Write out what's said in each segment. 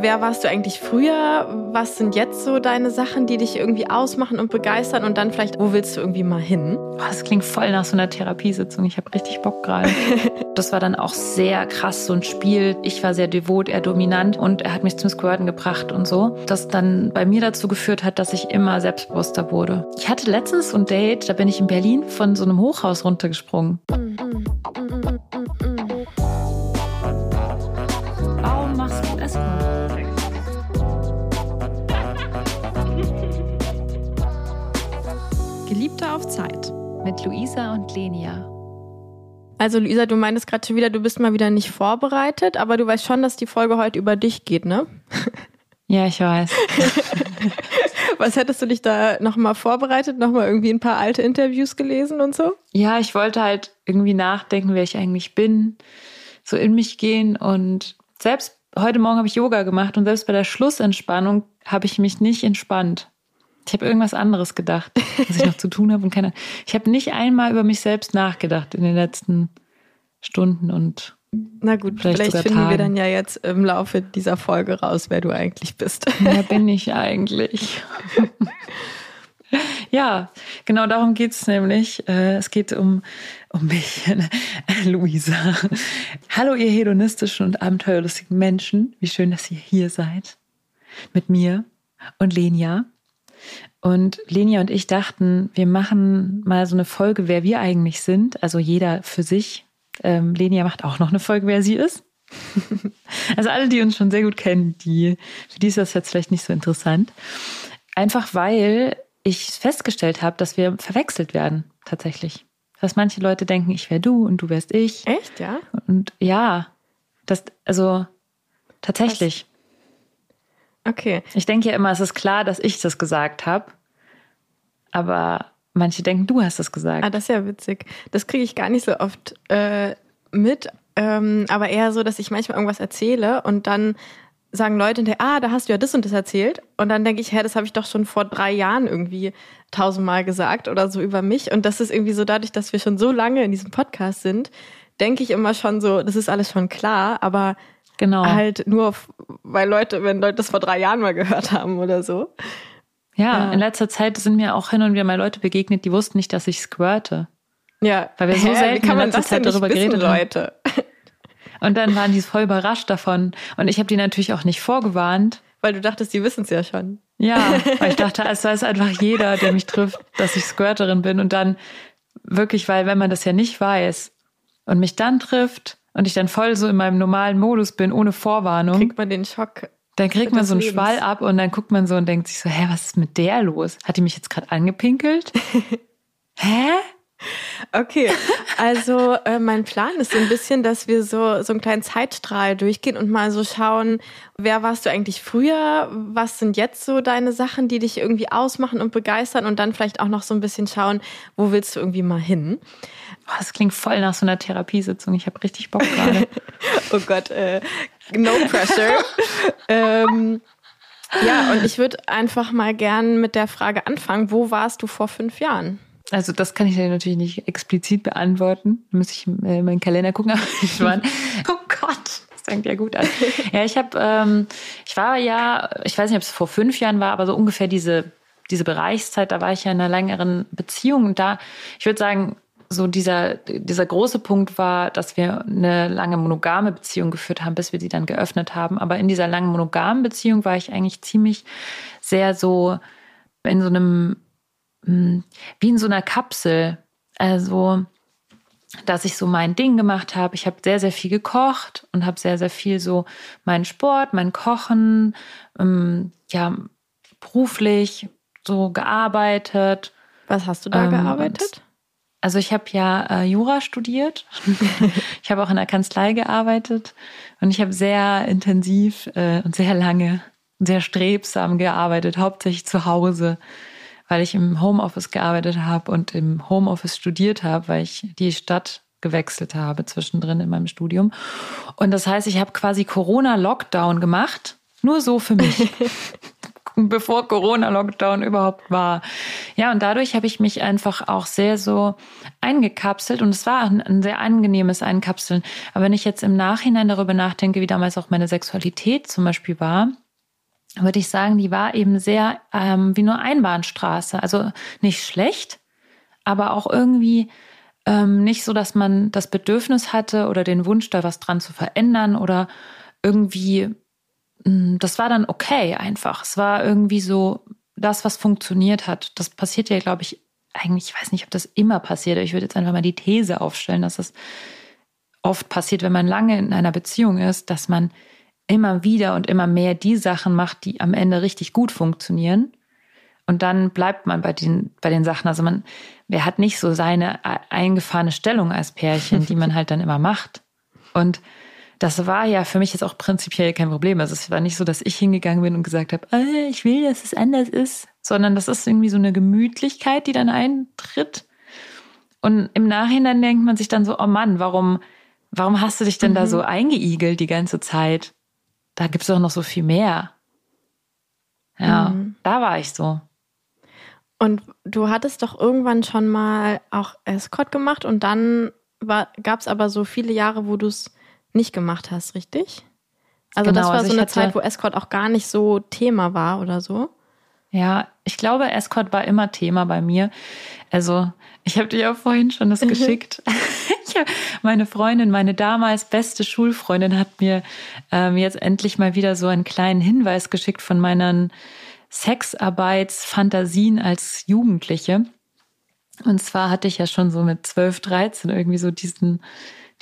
Wer warst du eigentlich früher? Was sind jetzt so deine Sachen, die dich irgendwie ausmachen und begeistern? Und dann vielleicht, wo willst du irgendwie mal hin? Das klingt voll nach so einer Therapiesitzung. Ich habe richtig Bock gerade. das war dann auch sehr krass, so ein Spiel. Ich war sehr devot, eher dominant und er hat mich zum Squirten gebracht und so. Das dann bei mir dazu geführt hat, dass ich immer selbstbewusster wurde. Ich hatte letztens so ein Date, da bin ich in Berlin von so einem Hochhaus runtergesprungen. Mhm. Geliebte Mit Luisa und Lenia. Also Luisa, du meintest gerade schon wieder, du bist mal wieder nicht vorbereitet, aber du weißt schon, dass die Folge heute über dich geht, ne? Ja, ich weiß. Was hättest du dich da nochmal vorbereitet? Nochmal irgendwie ein paar alte Interviews gelesen und so? Ja, ich wollte halt irgendwie nachdenken, wer ich eigentlich bin, so in mich gehen und selbst heute Morgen habe ich Yoga gemacht und selbst bei der Schlussentspannung habe ich mich nicht entspannt. Ich habe irgendwas anderes gedacht, was ich noch zu tun habe und keine. Ich habe nicht einmal über mich selbst nachgedacht in den letzten Stunden und na gut, vielleicht, vielleicht finden Tagen. wir dann ja jetzt im Laufe dieser Folge raus, wer du eigentlich bist. Wer bin ich eigentlich? ja, genau darum geht's nämlich. Äh, es geht um, um mich, Luisa. Hallo, ihr hedonistischen und abenteuerlustigen Menschen. Wie schön, dass ihr hier seid. Mit mir und Lenia. Und Lenia und ich dachten, wir machen mal so eine Folge, wer wir eigentlich sind. Also jeder für sich. Ähm, Lenia macht auch noch eine Folge, wer sie ist. also alle, die uns schon sehr gut kennen, die, für die ist das jetzt vielleicht nicht so interessant. Einfach weil ich festgestellt habe, dass wir verwechselt werden, tatsächlich. Dass manche Leute denken, ich wäre du und du wärst ich. Echt, ja? Und ja, das, also tatsächlich. Okay. Ich denke ja immer, es ist klar, dass ich das gesagt habe. Aber manche denken, du hast das gesagt. Ah, das ist ja witzig. Das kriege ich gar nicht so oft äh, mit. Ähm, aber eher so, dass ich manchmal irgendwas erzähle und dann sagen Leute hinterher, ah, da hast du ja das und das erzählt. Und dann denke ich, hä, das habe ich doch schon vor drei Jahren irgendwie tausendmal gesagt oder so über mich. Und das ist irgendwie so dadurch, dass wir schon so lange in diesem Podcast sind, denke ich immer schon so, das ist alles schon klar, aber Genau. Halt nur, weil Leute, wenn Leute das vor drei Jahren mal gehört haben oder so. Ja, ja, in letzter Zeit sind mir auch hin und wieder mal Leute begegnet, die wussten nicht, dass ich squirte. Ja. Weil wir so Hä, selten in letzter Zeit darüber wissen, geredet Leute? haben. Und dann waren die voll überrascht davon. Und ich habe die natürlich auch nicht vorgewarnt. Weil du dachtest, die wissen es ja schon. Ja, weil ich dachte, es weiß einfach jeder, der mich trifft, dass ich Squirterin bin. Und dann wirklich, weil wenn man das ja nicht weiß und mich dann trifft, und ich dann voll so in meinem normalen Modus bin, ohne Vorwarnung. Kriegt man den Schock. Dann kriegt man so einen Lebens. Schwall ab und dann guckt man so und denkt sich so, hä, was ist mit der los? Hat die mich jetzt gerade angepinkelt? hä? Okay, also äh, mein Plan ist so ein bisschen, dass wir so, so einen kleinen Zeitstrahl durchgehen und mal so schauen, wer warst du eigentlich früher, was sind jetzt so deine Sachen, die dich irgendwie ausmachen und begeistern und dann vielleicht auch noch so ein bisschen schauen, wo willst du irgendwie mal hin. Oh, das klingt voll nach so einer Therapiesitzung. Ich habe richtig Bock gerade. oh Gott, äh, no pressure. ähm, ja, und ich würde einfach mal gern mit der Frage anfangen, wo warst du vor fünf Jahren? Also das kann ich dir natürlich nicht explizit beantworten. Da muss ich äh, meinen Kalender gucken. ich war, oh Gott, das fängt ja gut an. Ja, ich habe, ähm, ich war ja, ich weiß nicht, ob es vor fünf Jahren war, aber so ungefähr diese diese Bereichszeit, da war ich ja in einer längeren Beziehung und da, ich würde sagen, so dieser, dieser große Punkt war, dass wir eine lange monogame Beziehung geführt haben, bis wir sie dann geöffnet haben. Aber in dieser langen monogamen Beziehung war ich eigentlich ziemlich sehr so in so einem, hm, wie in so einer Kapsel. Also, dass ich so mein Ding gemacht habe. Ich habe sehr, sehr viel gekocht und habe sehr, sehr viel so meinen Sport, mein Kochen, ähm, ja, beruflich so gearbeitet. Was hast du da ähm, gearbeitet? Also ich habe ja äh, Jura studiert. ich habe auch in der Kanzlei gearbeitet und ich habe sehr intensiv äh, und sehr lange sehr strebsam gearbeitet, hauptsächlich zu Hause, weil ich im Homeoffice gearbeitet habe und im Homeoffice studiert habe, weil ich die Stadt gewechselt habe zwischendrin in meinem Studium. Und das heißt, ich habe quasi Corona-Lockdown gemacht, nur so für mich. bevor Corona-Lockdown überhaupt war. Ja, und dadurch habe ich mich einfach auch sehr so eingekapselt und es war ein, sehr angenehmes Einkapseln. Aber wenn ich jetzt im Nachhinein darüber nachdenke, wie damals auch meine Sexualität zum Beispiel war, würde ich sagen, die war eben sehr ähm, wie nur Einbahnstraße. Also nicht schlecht, aber auch irgendwie ähm, nicht so, dass man das Bedürfnis hatte oder den Wunsch, da was dran zu verändern oder irgendwie das war dann okay einfach. Es war irgendwie so das, was funktioniert hat. Das passiert ja, glaube ich, eigentlich, ich weiß nicht, ob das immer passiert. Ich würde jetzt einfach mal die These aufstellen, dass das oft passiert, wenn man lange in einer Beziehung ist, dass man immer wieder und immer mehr die Sachen macht, die am Ende richtig gut funktionieren. Und dann bleibt man bei den, bei den Sachen. Also man, wer hat nicht so seine eingefahrene Stellung als Pärchen, die man halt dann immer macht. Und das war ja für mich jetzt auch prinzipiell kein Problem. Also es war nicht so, dass ich hingegangen bin und gesagt habe, äh, ich will, dass es anders ist, sondern das ist irgendwie so eine Gemütlichkeit, die dann eintritt. Und im Nachhinein denkt man sich dann so, oh Mann, warum, warum hast du dich denn mhm. da so eingeigelt die ganze Zeit? Da gibt's doch noch so viel mehr. Ja, mhm. da war ich so. Und du hattest doch irgendwann schon mal auch Escort gemacht und dann gab es aber so viele Jahre, wo du es nicht gemacht hast, richtig? Also genau, das war also so eine Zeit, wo Escort auch gar nicht so Thema war oder so. Ja, ich glaube, Escort war immer Thema bei mir. Also ich habe dir ja vorhin schon das geschickt. meine Freundin, meine damals beste Schulfreundin hat mir ähm, jetzt endlich mal wieder so einen kleinen Hinweis geschickt von meinen Sexarbeitsfantasien als Jugendliche. Und zwar hatte ich ja schon so mit 12, 13 irgendwie so diesen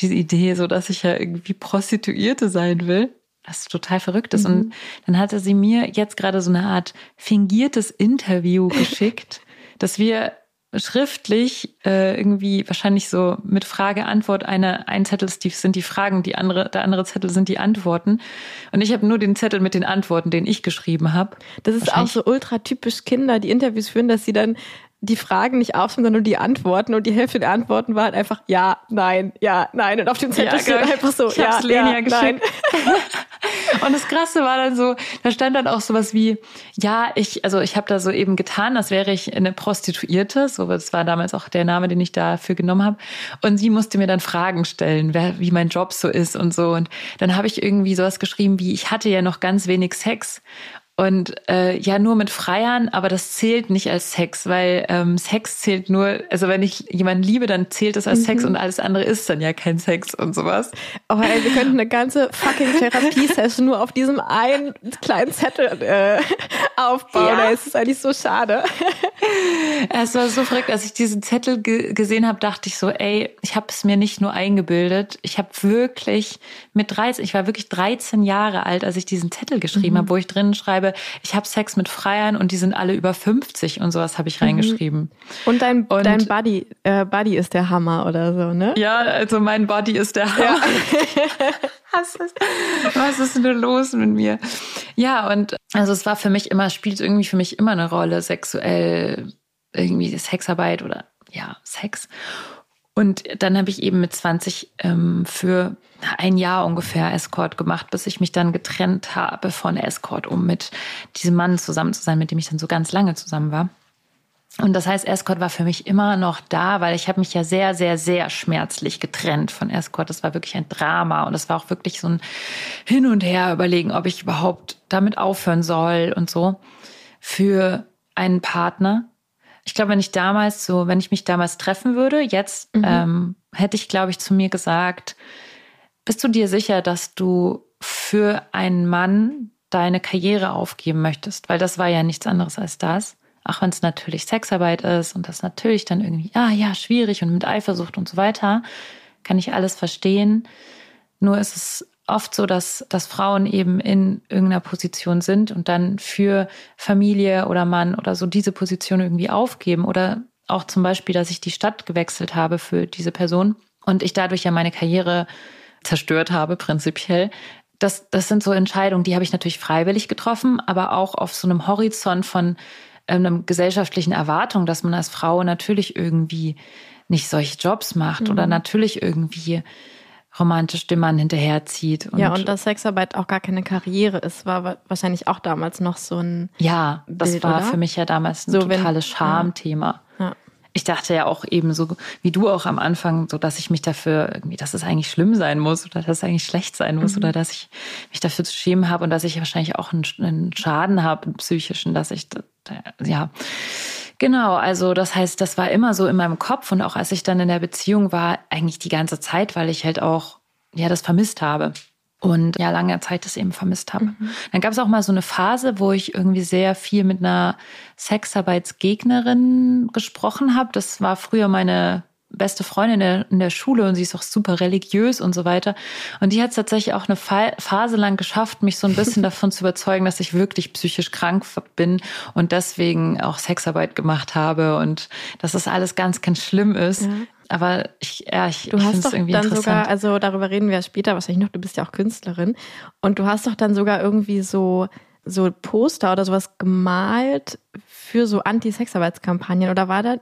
diese Idee, so dass ich ja irgendwie Prostituierte sein will. Das total verrückt ist. Mhm. Und dann hatte sie mir jetzt gerade so eine Art fingiertes Interview geschickt, dass wir schriftlich äh, irgendwie wahrscheinlich so mit Frage-Antwort eine ein Zettel Steve sind die Fragen, die andere der andere Zettel sind die Antworten und ich habe nur den Zettel mit den Antworten, den ich geschrieben habe. Das ist auch so ultra typisch Kinder, die Interviews führen, dass sie dann die Fragen nicht aufschreiben, sondern nur die Antworten. Und die Hälfte der Antworten war halt einfach ja, nein, ja, nein. Und auf dem Zettel ja, steht einfach so, ich ja, ja, nein. und das Krasse war dann so, da stand dann auch sowas wie, ja, ich, also ich habe da so eben getan, als wäre ich eine Prostituierte. So, das war damals auch der Name, den ich dafür genommen habe. Und sie musste mir dann Fragen stellen, wer, wie mein Job so ist und so. Und dann habe ich irgendwie sowas geschrieben wie, ich hatte ja noch ganz wenig Sex. Und äh, ja, nur mit Freiern, aber das zählt nicht als Sex, weil ähm, Sex zählt nur, also wenn ich jemanden liebe, dann zählt das als mhm. Sex und alles andere ist dann ja kein Sex und sowas. Oh, ey, wir könnten eine ganze fucking Therapie-Session nur auf diesem einen kleinen Zettel äh, aufbauen. Ja. Es ist eigentlich so schade. Es war so verrückt, als ich diesen Zettel ge gesehen habe, dachte ich so, ey, ich habe es mir nicht nur eingebildet, ich habe wirklich mit 13, ich war wirklich 13 Jahre alt, als ich diesen Zettel geschrieben mhm. habe, wo ich drinnen schreibe, schreibe, ich habe Sex mit Freiern und die sind alle über 50 und sowas habe ich mhm. reingeschrieben. Und dein, und dein Buddy, äh, Buddy ist der Hammer oder so, ne? Ja, also mein Buddy ist der Hammer. Ja. was, ist, was ist denn los mit mir? Ja, und also es war für mich immer, spielt irgendwie für mich immer eine Rolle, sexuell, irgendwie Sexarbeit oder ja, Sex. Und dann habe ich eben mit 20 ähm, für ein Jahr ungefähr Escort gemacht, bis ich mich dann getrennt habe von Escort, um mit diesem Mann zusammen zu sein, mit dem ich dann so ganz lange zusammen war. Und das heißt, Escort war für mich immer noch da, weil ich habe mich ja sehr, sehr, sehr schmerzlich getrennt von Escort. Das war wirklich ein Drama und es war auch wirklich so ein Hin und Her überlegen, ob ich überhaupt damit aufhören soll und so für einen Partner ich glaube, wenn ich damals so, wenn ich mich damals treffen würde, jetzt mhm. ähm, hätte ich, glaube ich, zu mir gesagt, bist du dir sicher, dass du für einen Mann deine Karriere aufgeben möchtest? Weil das war ja nichts anderes als das. Auch wenn es natürlich Sexarbeit ist und das natürlich dann irgendwie, ah ja, schwierig und mit Eifersucht und so weiter, kann ich alles verstehen. Nur ist es oft so, dass, dass Frauen eben in irgendeiner Position sind und dann für Familie oder Mann oder so diese Position irgendwie aufgeben oder auch zum Beispiel, dass ich die Stadt gewechselt habe für diese Person und ich dadurch ja meine Karriere zerstört habe, prinzipiell. Das, das sind so Entscheidungen, die habe ich natürlich freiwillig getroffen, aber auch auf so einem Horizont von ähm, einem gesellschaftlichen Erwartung, dass man als Frau natürlich irgendwie nicht solche Jobs macht mhm. oder natürlich irgendwie romantisch Mann hinterherzieht. Und ja, und dass Sexarbeit auch gar keine Karriere ist, war wahrscheinlich auch damals noch so ein. Ja, das Bild, war oder? für mich ja damals ein so, totales Schamthema. Ja. ja. Ich dachte ja auch eben so, wie du auch am Anfang, so dass ich mich dafür irgendwie, dass es eigentlich schlimm sein muss oder dass es eigentlich schlecht sein muss mhm. oder dass ich mich dafür zu schämen habe und dass ich wahrscheinlich auch einen, einen Schaden habe, einen psychischen, dass ich, ja. Genau, also das heißt, das war immer so in meinem Kopf und auch als ich dann in der Beziehung war, eigentlich die ganze Zeit, weil ich halt auch ja das vermisst habe und ja lange Zeit das eben vermisst habe. Mhm. Dann gab es auch mal so eine Phase, wo ich irgendwie sehr viel mit einer Sexarbeitsgegnerin gesprochen habe. Das war früher meine beste Freundin in der, in der Schule und sie ist auch super religiös und so weiter. Und die hat es tatsächlich auch eine Phase lang geschafft, mich so ein bisschen davon zu überzeugen, dass ich wirklich psychisch krank bin und deswegen auch Sexarbeit gemacht habe und dass das alles ganz, ganz schlimm ist. Ja. Aber ich, ja, ich, du ich hast doch irgendwie dann sogar, also darüber reden wir später wahrscheinlich noch, du bist ja auch Künstlerin und du hast doch dann sogar irgendwie so so Poster oder sowas gemalt für so Anti-Sexarbeitskampagnen oder war da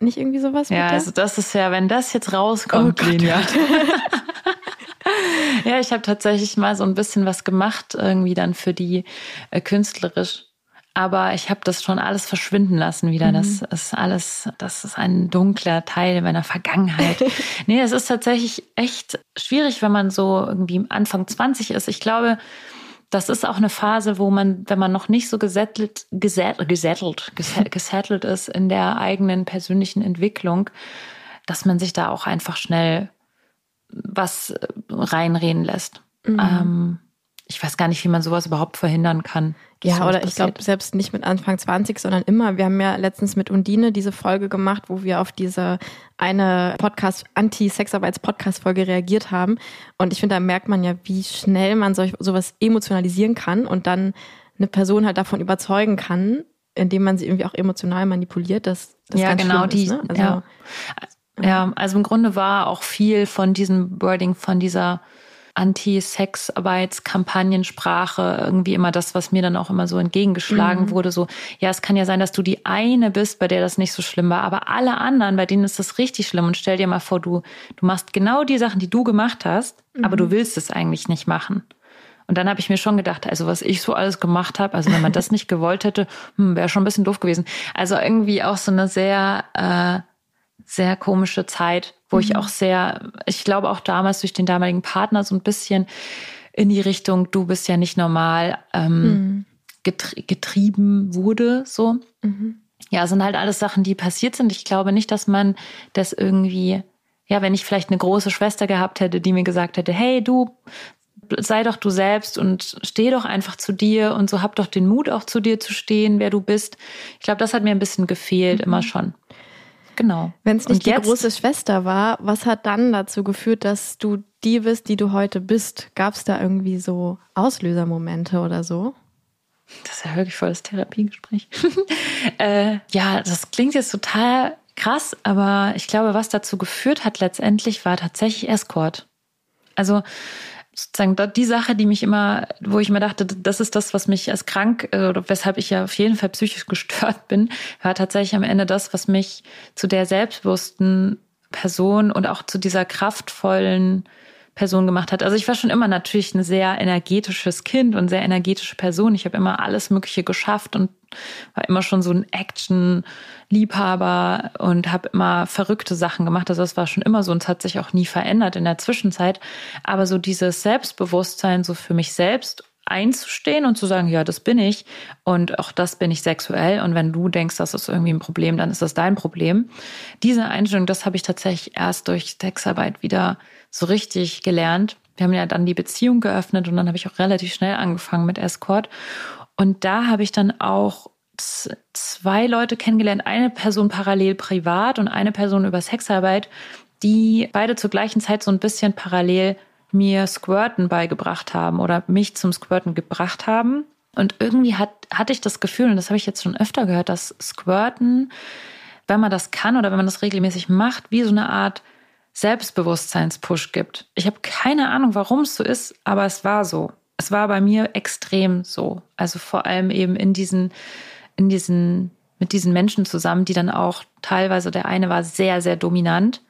nicht irgendwie sowas? Ja, also das ist ja, wenn das jetzt rauskommt, oh ja. ja, ich habe tatsächlich mal so ein bisschen was gemacht, irgendwie dann für die äh, künstlerisch. Aber ich habe das schon alles verschwinden lassen wieder. Mhm. Das ist alles, das ist ein dunkler Teil meiner Vergangenheit. nee, es ist tatsächlich echt schwierig, wenn man so irgendwie Anfang 20 ist. Ich glaube, das ist auch eine Phase, wo man, wenn man noch nicht so gesettelt, gesettelt, gesettelt, gesettelt ist in der eigenen persönlichen Entwicklung, dass man sich da auch einfach schnell was reinreden lässt. Mhm. Ähm, ich weiß gar nicht, wie man sowas überhaupt verhindern kann. Ja, oder ich glaube selbst nicht mit Anfang 20, sondern immer. Wir haben ja letztens mit Undine diese Folge gemacht, wo wir auf diese eine Podcast, Anti-Sexarbeits-Podcast-Folge reagiert haben. Und ich finde, da merkt man ja, wie schnell man solch, sowas emotionalisieren kann und dann eine Person halt davon überzeugen kann, indem man sie irgendwie auch emotional manipuliert, dass das ja, ganz genau die, ist, ne? also, ja. ja, also im Grunde war auch viel von diesem Wording, von dieser Anti-Sexarbeitskampagnensprache irgendwie immer das, was mir dann auch immer so entgegengeschlagen mhm. wurde. So, ja, es kann ja sein, dass du die eine bist, bei der das nicht so schlimm war, aber alle anderen, bei denen ist das richtig schlimm. Und stell dir mal vor, du, du machst genau die Sachen, die du gemacht hast, mhm. aber du mhm. willst es eigentlich nicht machen. Und dann habe ich mir schon gedacht, also was ich so alles gemacht habe, also wenn man das nicht gewollt hätte, hm, wäre schon ein bisschen doof gewesen. Also irgendwie auch so eine sehr, äh, sehr komische Zeit wo mhm. ich auch sehr, ich glaube auch damals durch den damaligen Partner so ein bisschen in die Richtung, du bist ja nicht normal ähm, mhm. getrie getrieben wurde, so. Mhm. Ja, sind halt alles Sachen, die passiert sind. Ich glaube nicht, dass man das irgendwie, ja, wenn ich vielleicht eine große Schwester gehabt hätte, die mir gesagt hätte, hey, du, sei doch du selbst und steh doch einfach zu dir und so hab doch den Mut auch zu dir zu stehen, wer du bist. Ich glaube, das hat mir ein bisschen gefehlt, mhm. immer schon. Genau. Wenn es nicht und die große Schwester war, was hat dann dazu geführt, dass du die bist, die du heute bist? Gab es da irgendwie so Auslösermomente oder so? Das ist ja wirklich voll das Therapiegespräch. äh, ja, das klingt jetzt total krass, aber ich glaube, was dazu geführt hat letztendlich, war tatsächlich Escort. Also sozusagen die Sache, die mich immer, wo ich mir dachte, das ist das, was mich als krank äh, oder weshalb ich ja auf jeden Fall psychisch gestört bin, war tatsächlich am Ende das, was mich zu der selbstbewussten Person und auch zu dieser kraftvollen Person gemacht hat. Also ich war schon immer natürlich ein sehr energetisches Kind und sehr energetische Person. Ich habe immer alles Mögliche geschafft und war immer schon so ein Action-Liebhaber und habe immer verrückte Sachen gemacht. Also das war schon immer so und es hat sich auch nie verändert in der Zwischenzeit. Aber so dieses Selbstbewusstsein so für mich selbst einzustehen und zu sagen, ja, das bin ich und auch das bin ich sexuell und wenn du denkst, das ist irgendwie ein Problem, dann ist das dein Problem. Diese Einstellung, das habe ich tatsächlich erst durch Sexarbeit wieder so richtig gelernt. Wir haben ja dann die Beziehung geöffnet und dann habe ich auch relativ schnell angefangen mit Escort. Und da habe ich dann auch zwei Leute kennengelernt, eine Person parallel privat und eine Person über Sexarbeit, die beide zur gleichen Zeit so ein bisschen parallel mir Squirten beigebracht haben oder mich zum Squirten gebracht haben. Und irgendwie hat, hatte ich das Gefühl, und das habe ich jetzt schon öfter gehört, dass Squirten, wenn man das kann oder wenn man das regelmäßig macht, wie so eine Art Selbstbewusstseinspush gibt. Ich habe keine Ahnung, warum es so ist, aber es war so. Es war bei mir extrem so. Also vor allem eben in diesen, in diesen, mit diesen Menschen zusammen, die dann auch teilweise, der eine war sehr, sehr dominant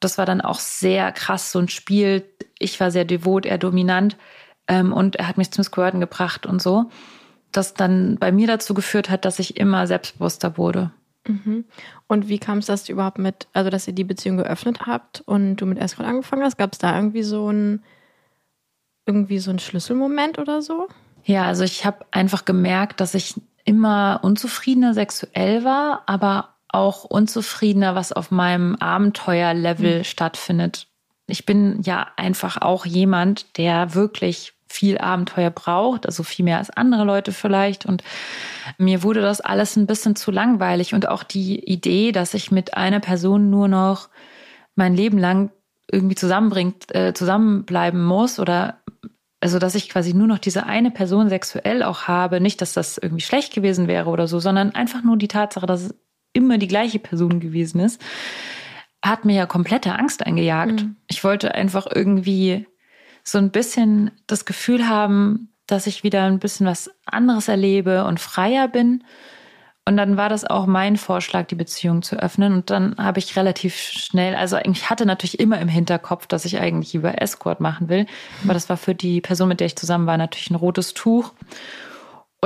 das war dann auch sehr krass, so ein Spiel. Ich war sehr devot, er dominant. Ähm, und er hat mich zum Squirten gebracht und so. Das dann bei mir dazu geführt hat, dass ich immer selbstbewusster wurde. Mhm. Und wie kam es, dass du überhaupt mit, also dass ihr die Beziehung geöffnet habt und du mit Escort angefangen hast? Gab es da irgendwie so ein, irgendwie so ein Schlüsselmoment oder so? Ja, also ich habe einfach gemerkt, dass ich immer unzufriedener sexuell war, aber auch unzufriedener, was auf meinem Abenteuerlevel mhm. stattfindet. Ich bin ja einfach auch jemand, der wirklich viel Abenteuer braucht, also viel mehr als andere Leute vielleicht. Und mir wurde das alles ein bisschen zu langweilig. Und auch die Idee, dass ich mit einer Person nur noch mein Leben lang irgendwie zusammenbringt, äh, zusammenbleiben muss oder also dass ich quasi nur noch diese eine Person sexuell auch habe, nicht, dass das irgendwie schlecht gewesen wäre oder so, sondern einfach nur die Tatsache, dass es immer die gleiche Person gewesen ist, hat mir ja komplette Angst eingejagt. Mhm. Ich wollte einfach irgendwie so ein bisschen das Gefühl haben, dass ich wieder ein bisschen was anderes erlebe und freier bin. Und dann war das auch mein Vorschlag, die Beziehung zu öffnen. Und dann habe ich relativ schnell, also ich hatte natürlich immer im Hinterkopf, dass ich eigentlich über Escort machen will. Aber das war für die Person, mit der ich zusammen war, natürlich ein rotes Tuch.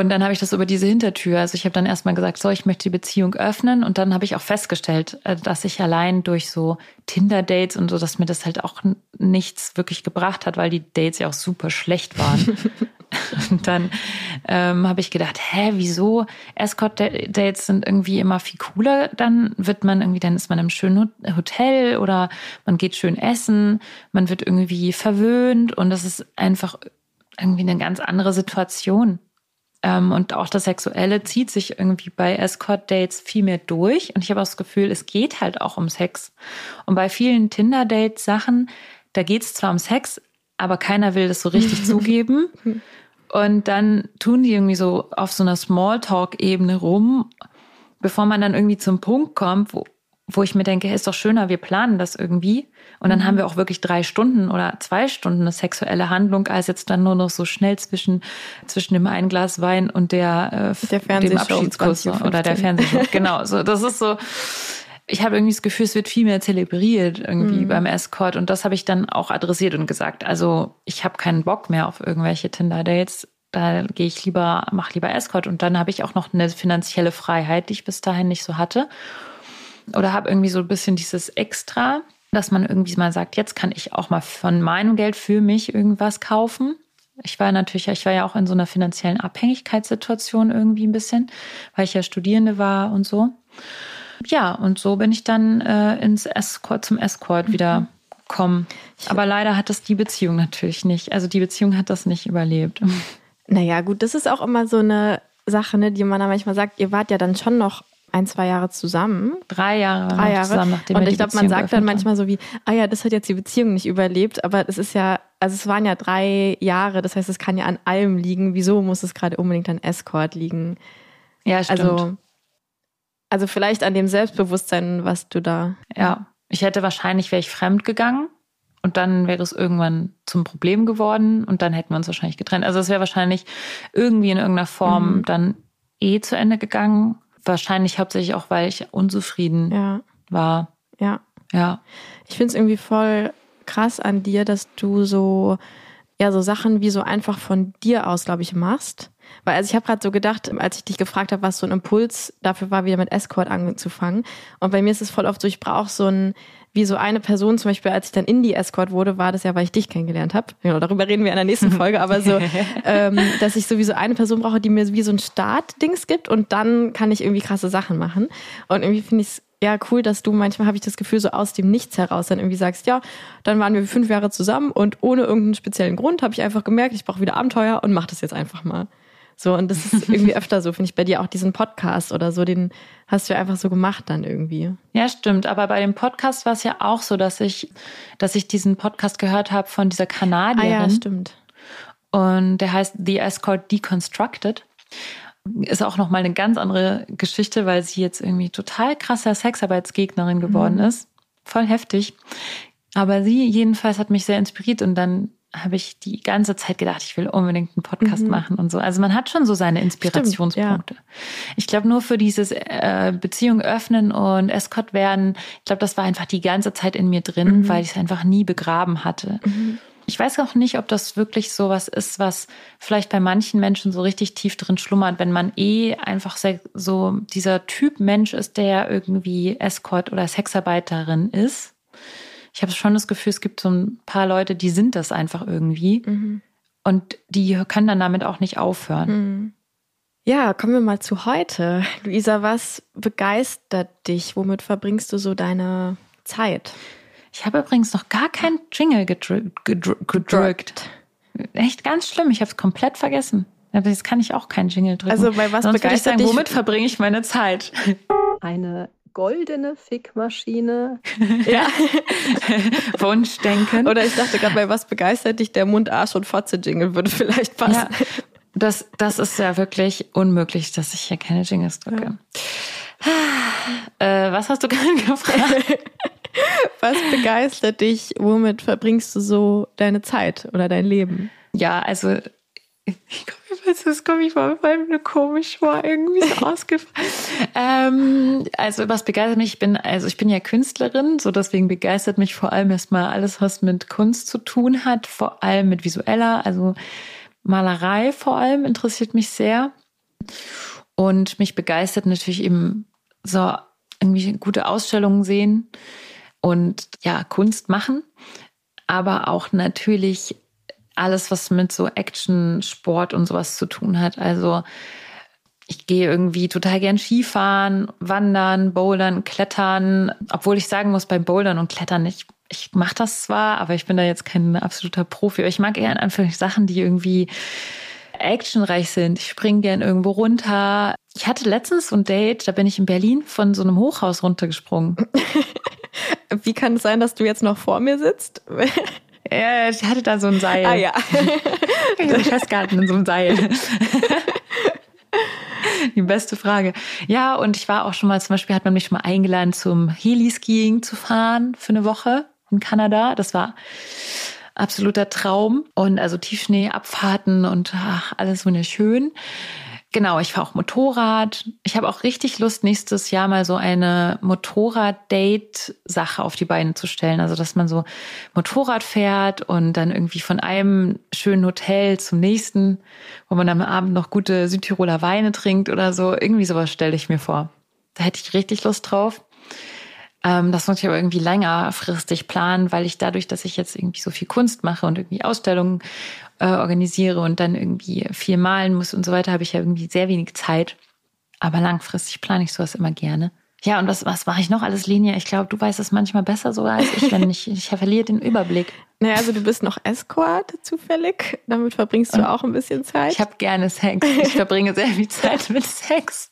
Und dann habe ich das über diese Hintertür. Also ich habe dann erstmal gesagt, so, ich möchte die Beziehung öffnen. Und dann habe ich auch festgestellt, äh, dass ich allein durch so Tinder-Dates und so, dass mir das halt auch nichts wirklich gebracht hat, weil die Dates ja auch super schlecht waren. und dann ähm, habe ich gedacht, hä, wieso? Escort-Dates sind irgendwie immer viel cooler. Dann wird man irgendwie, dann ist man im schönen Hotel oder man geht schön essen, man wird irgendwie verwöhnt und das ist einfach irgendwie eine ganz andere Situation. Ähm, und auch das Sexuelle zieht sich irgendwie bei Escort-Dates viel mehr durch. Und ich habe auch das Gefühl, es geht halt auch um Sex. Und bei vielen Tinder-Date-Sachen, da geht es zwar um Sex, aber keiner will das so richtig zugeben. Und dann tun die irgendwie so auf so einer Smalltalk-Ebene rum, bevor man dann irgendwie zum Punkt kommt, wo, wo ich mir denke, ist doch schöner, wir planen das irgendwie. Und dann mhm. haben wir auch wirklich drei Stunden oder zwei Stunden eine sexuelle Handlung, als jetzt dann nur noch so schnell zwischen, zwischen dem einen Glas Wein und der, äh, der dem Abschiedskuss oder der Fernsehshow. genau, so, das ist so, ich habe irgendwie das Gefühl, es wird viel mehr zelebriert irgendwie mhm. beim Escort. Und das habe ich dann auch adressiert und gesagt. Also ich habe keinen Bock mehr auf irgendwelche Tinder-Dates. Da gehe ich lieber, mache lieber Escort. Und dann habe ich auch noch eine finanzielle Freiheit, die ich bis dahin nicht so hatte oder habe irgendwie so ein bisschen dieses Extra, dass man irgendwie mal sagt, jetzt kann ich auch mal von meinem Geld für mich irgendwas kaufen. Ich war natürlich, ich war ja auch in so einer finanziellen Abhängigkeitssituation irgendwie ein bisschen, weil ich ja Studierende war und so. Ja, und so bin ich dann äh, ins Escort, zum Escort mhm. wieder gekommen. Aber leider hat das die Beziehung natürlich nicht. Also die Beziehung hat das nicht überlebt. Naja, gut, das ist auch immer so eine Sache, ne, die man da manchmal sagt, ihr wart ja dann schon noch ein, zwei Jahre zusammen. Drei Jahre. Drei Jahre. Zusammen, nachdem und ich glaube, man sagt dann manchmal so wie, ah ja, das hat jetzt die Beziehung nicht überlebt, aber es ist ja, also es waren ja drei Jahre, das heißt, es kann ja an allem liegen. Wieso muss es gerade unbedingt an Escort liegen? Ja, stimmt. Also, also vielleicht an dem Selbstbewusstsein, was du da. Ja, ich hätte wahrscheinlich, wäre ich fremd gegangen und dann wäre es irgendwann zum Problem geworden und dann hätten wir uns wahrscheinlich getrennt. Also es wäre wahrscheinlich irgendwie in irgendeiner Form mhm. dann eh zu Ende gegangen Wahrscheinlich hauptsächlich auch, weil ich unzufrieden ja. war. Ja. Ja. Ich finde es irgendwie voll krass an dir, dass du so, ja, so Sachen wie so einfach von dir aus, glaube ich, machst. Weil also ich habe gerade so gedacht, als ich dich gefragt habe, was so ein Impuls dafür war, wieder mit Escort anzufangen. Und bei mir ist es voll oft so, ich brauche so ein, wie so eine Person, zum Beispiel, als ich dann Indie-Escort wurde, war das ja, weil ich dich kennengelernt habe. Genau, darüber reden wir in der nächsten Folge, aber so, ähm, dass ich sowieso eine Person brauche, die mir wie so ein Start-Dings gibt und dann kann ich irgendwie krasse Sachen machen. Und irgendwie finde ich es ja cool, dass du manchmal habe ich das Gefühl, so aus dem Nichts heraus dann irgendwie sagst, ja, dann waren wir fünf Jahre zusammen und ohne irgendeinen speziellen Grund habe ich einfach gemerkt, ich brauche wieder Abenteuer und mach das jetzt einfach mal. So, und das ist irgendwie öfter so, finde ich, bei dir auch diesen Podcast oder so, den hast du einfach so gemacht dann irgendwie. Ja, stimmt. Aber bei dem Podcast war es ja auch so, dass ich, dass ich diesen Podcast gehört habe von dieser Kanadierin. Ah ja, stimmt. Und der heißt The Escort Deconstructed. Ist auch nochmal eine ganz andere Geschichte, weil sie jetzt irgendwie total krasser Sexarbeitsgegnerin geworden mhm. ist. Voll heftig. Aber sie jedenfalls hat mich sehr inspiriert und dann habe ich die ganze Zeit gedacht, ich will unbedingt einen Podcast mhm. machen und so. Also man hat schon so seine Inspirationspunkte. Stimmt, ja. Ich glaube, nur für dieses äh, Beziehung öffnen und Escort werden, ich glaube, das war einfach die ganze Zeit in mir drin, mhm. weil ich es einfach nie begraben hatte. Mhm. Ich weiß auch nicht, ob das wirklich so was ist, was vielleicht bei manchen Menschen so richtig tief drin schlummert, wenn man eh einfach so dieser Typ Mensch ist, der irgendwie Escort oder Sexarbeiterin ist ich habe schon das Gefühl, es gibt so ein paar Leute, die sind das einfach irgendwie. Mhm. Und die können dann damit auch nicht aufhören. Mhm. Ja, kommen wir mal zu heute. Luisa, was begeistert dich? Womit verbringst du so deine Zeit? Ich habe übrigens noch gar kein Jingle gedrückt. gedrückt. Echt ganz schlimm. Ich habe es komplett vergessen. Aber jetzt kann ich auch keinen Jingle drücken. Also bei was Sonst begeistert ich sagen, dich? Womit verbringe ich meine Zeit? Eine goldene Fickmaschine. Ja. Wunschdenken. Oder ich dachte gerade, bei was begeistert dich der Mund, Arsch und Fotze-Jingle würde vielleicht passen. Ja. Das, das ist ja wirklich unmöglich, dass ich hier keine Jingles drücke. Ja. Äh, was hast du gerade gefragt? was begeistert dich? Womit verbringst du so deine Zeit oder dein Leben? Ja, also ich weiß, das komme ich vor, weil mir komisch vor, irgendwie so ausgefallen. ähm, also was begeistert mich, ich bin, also ich bin ja Künstlerin, so deswegen begeistert mich vor allem erstmal alles, was mit Kunst zu tun hat, vor allem mit visueller, also Malerei vor allem interessiert mich sehr. Und mich begeistert natürlich eben so irgendwie gute Ausstellungen sehen und ja, Kunst machen, aber auch natürlich alles, was mit so Action, Sport und sowas zu tun hat. Also ich gehe irgendwie total gern Skifahren, wandern, bouldern, klettern. Obwohl ich sagen muss, beim Bouldern und Klettern, ich, ich mache das zwar, aber ich bin da jetzt kein absoluter Profi. Ich mag eher in Anführungszeichen Sachen, die irgendwie actionreich sind. Ich springe gern irgendwo runter. Ich hatte letztens so ein Date, da bin ich in Berlin von so einem Hochhaus runtergesprungen. Wie kann es sein, dass du jetzt noch vor mir sitzt? Ja, ich hatte da so ein Seil. Ah ja. ich bin festgehalten in so einem Seil. Die beste Frage. Ja, und ich war auch schon mal, zum Beispiel hat man mich schon mal eingeladen, zum Heli-Skiing zu fahren für eine Woche in Kanada. Das war absoluter Traum. Und also Tiefschneeabfahrten und ach, alles wunderschön. Genau, ich fahre auch Motorrad. Ich habe auch richtig Lust, nächstes Jahr mal so eine Motorrad-Date-Sache auf die Beine zu stellen. Also, dass man so Motorrad fährt und dann irgendwie von einem schönen Hotel zum nächsten, wo man am Abend noch gute Südtiroler Weine trinkt oder so. Irgendwie sowas stelle ich mir vor. Da hätte ich richtig Lust drauf. Ähm, das muss ich aber irgendwie längerfristig planen, weil ich dadurch, dass ich jetzt irgendwie so viel Kunst mache und irgendwie Ausstellungen äh, organisiere und dann irgendwie viel malen muss und so weiter, habe ich ja irgendwie sehr wenig Zeit. Aber langfristig plane ich sowas immer gerne. Ja, und was, was mache ich noch alles, Linie? Ich glaube, du weißt es manchmal besser sogar als ich, wenn ich, ich verliere den Überblick. Naja, also du bist noch Escort zufällig. Damit verbringst du und auch ein bisschen Zeit. Ich habe gerne Sex. Ich verbringe sehr viel Zeit mit Sex.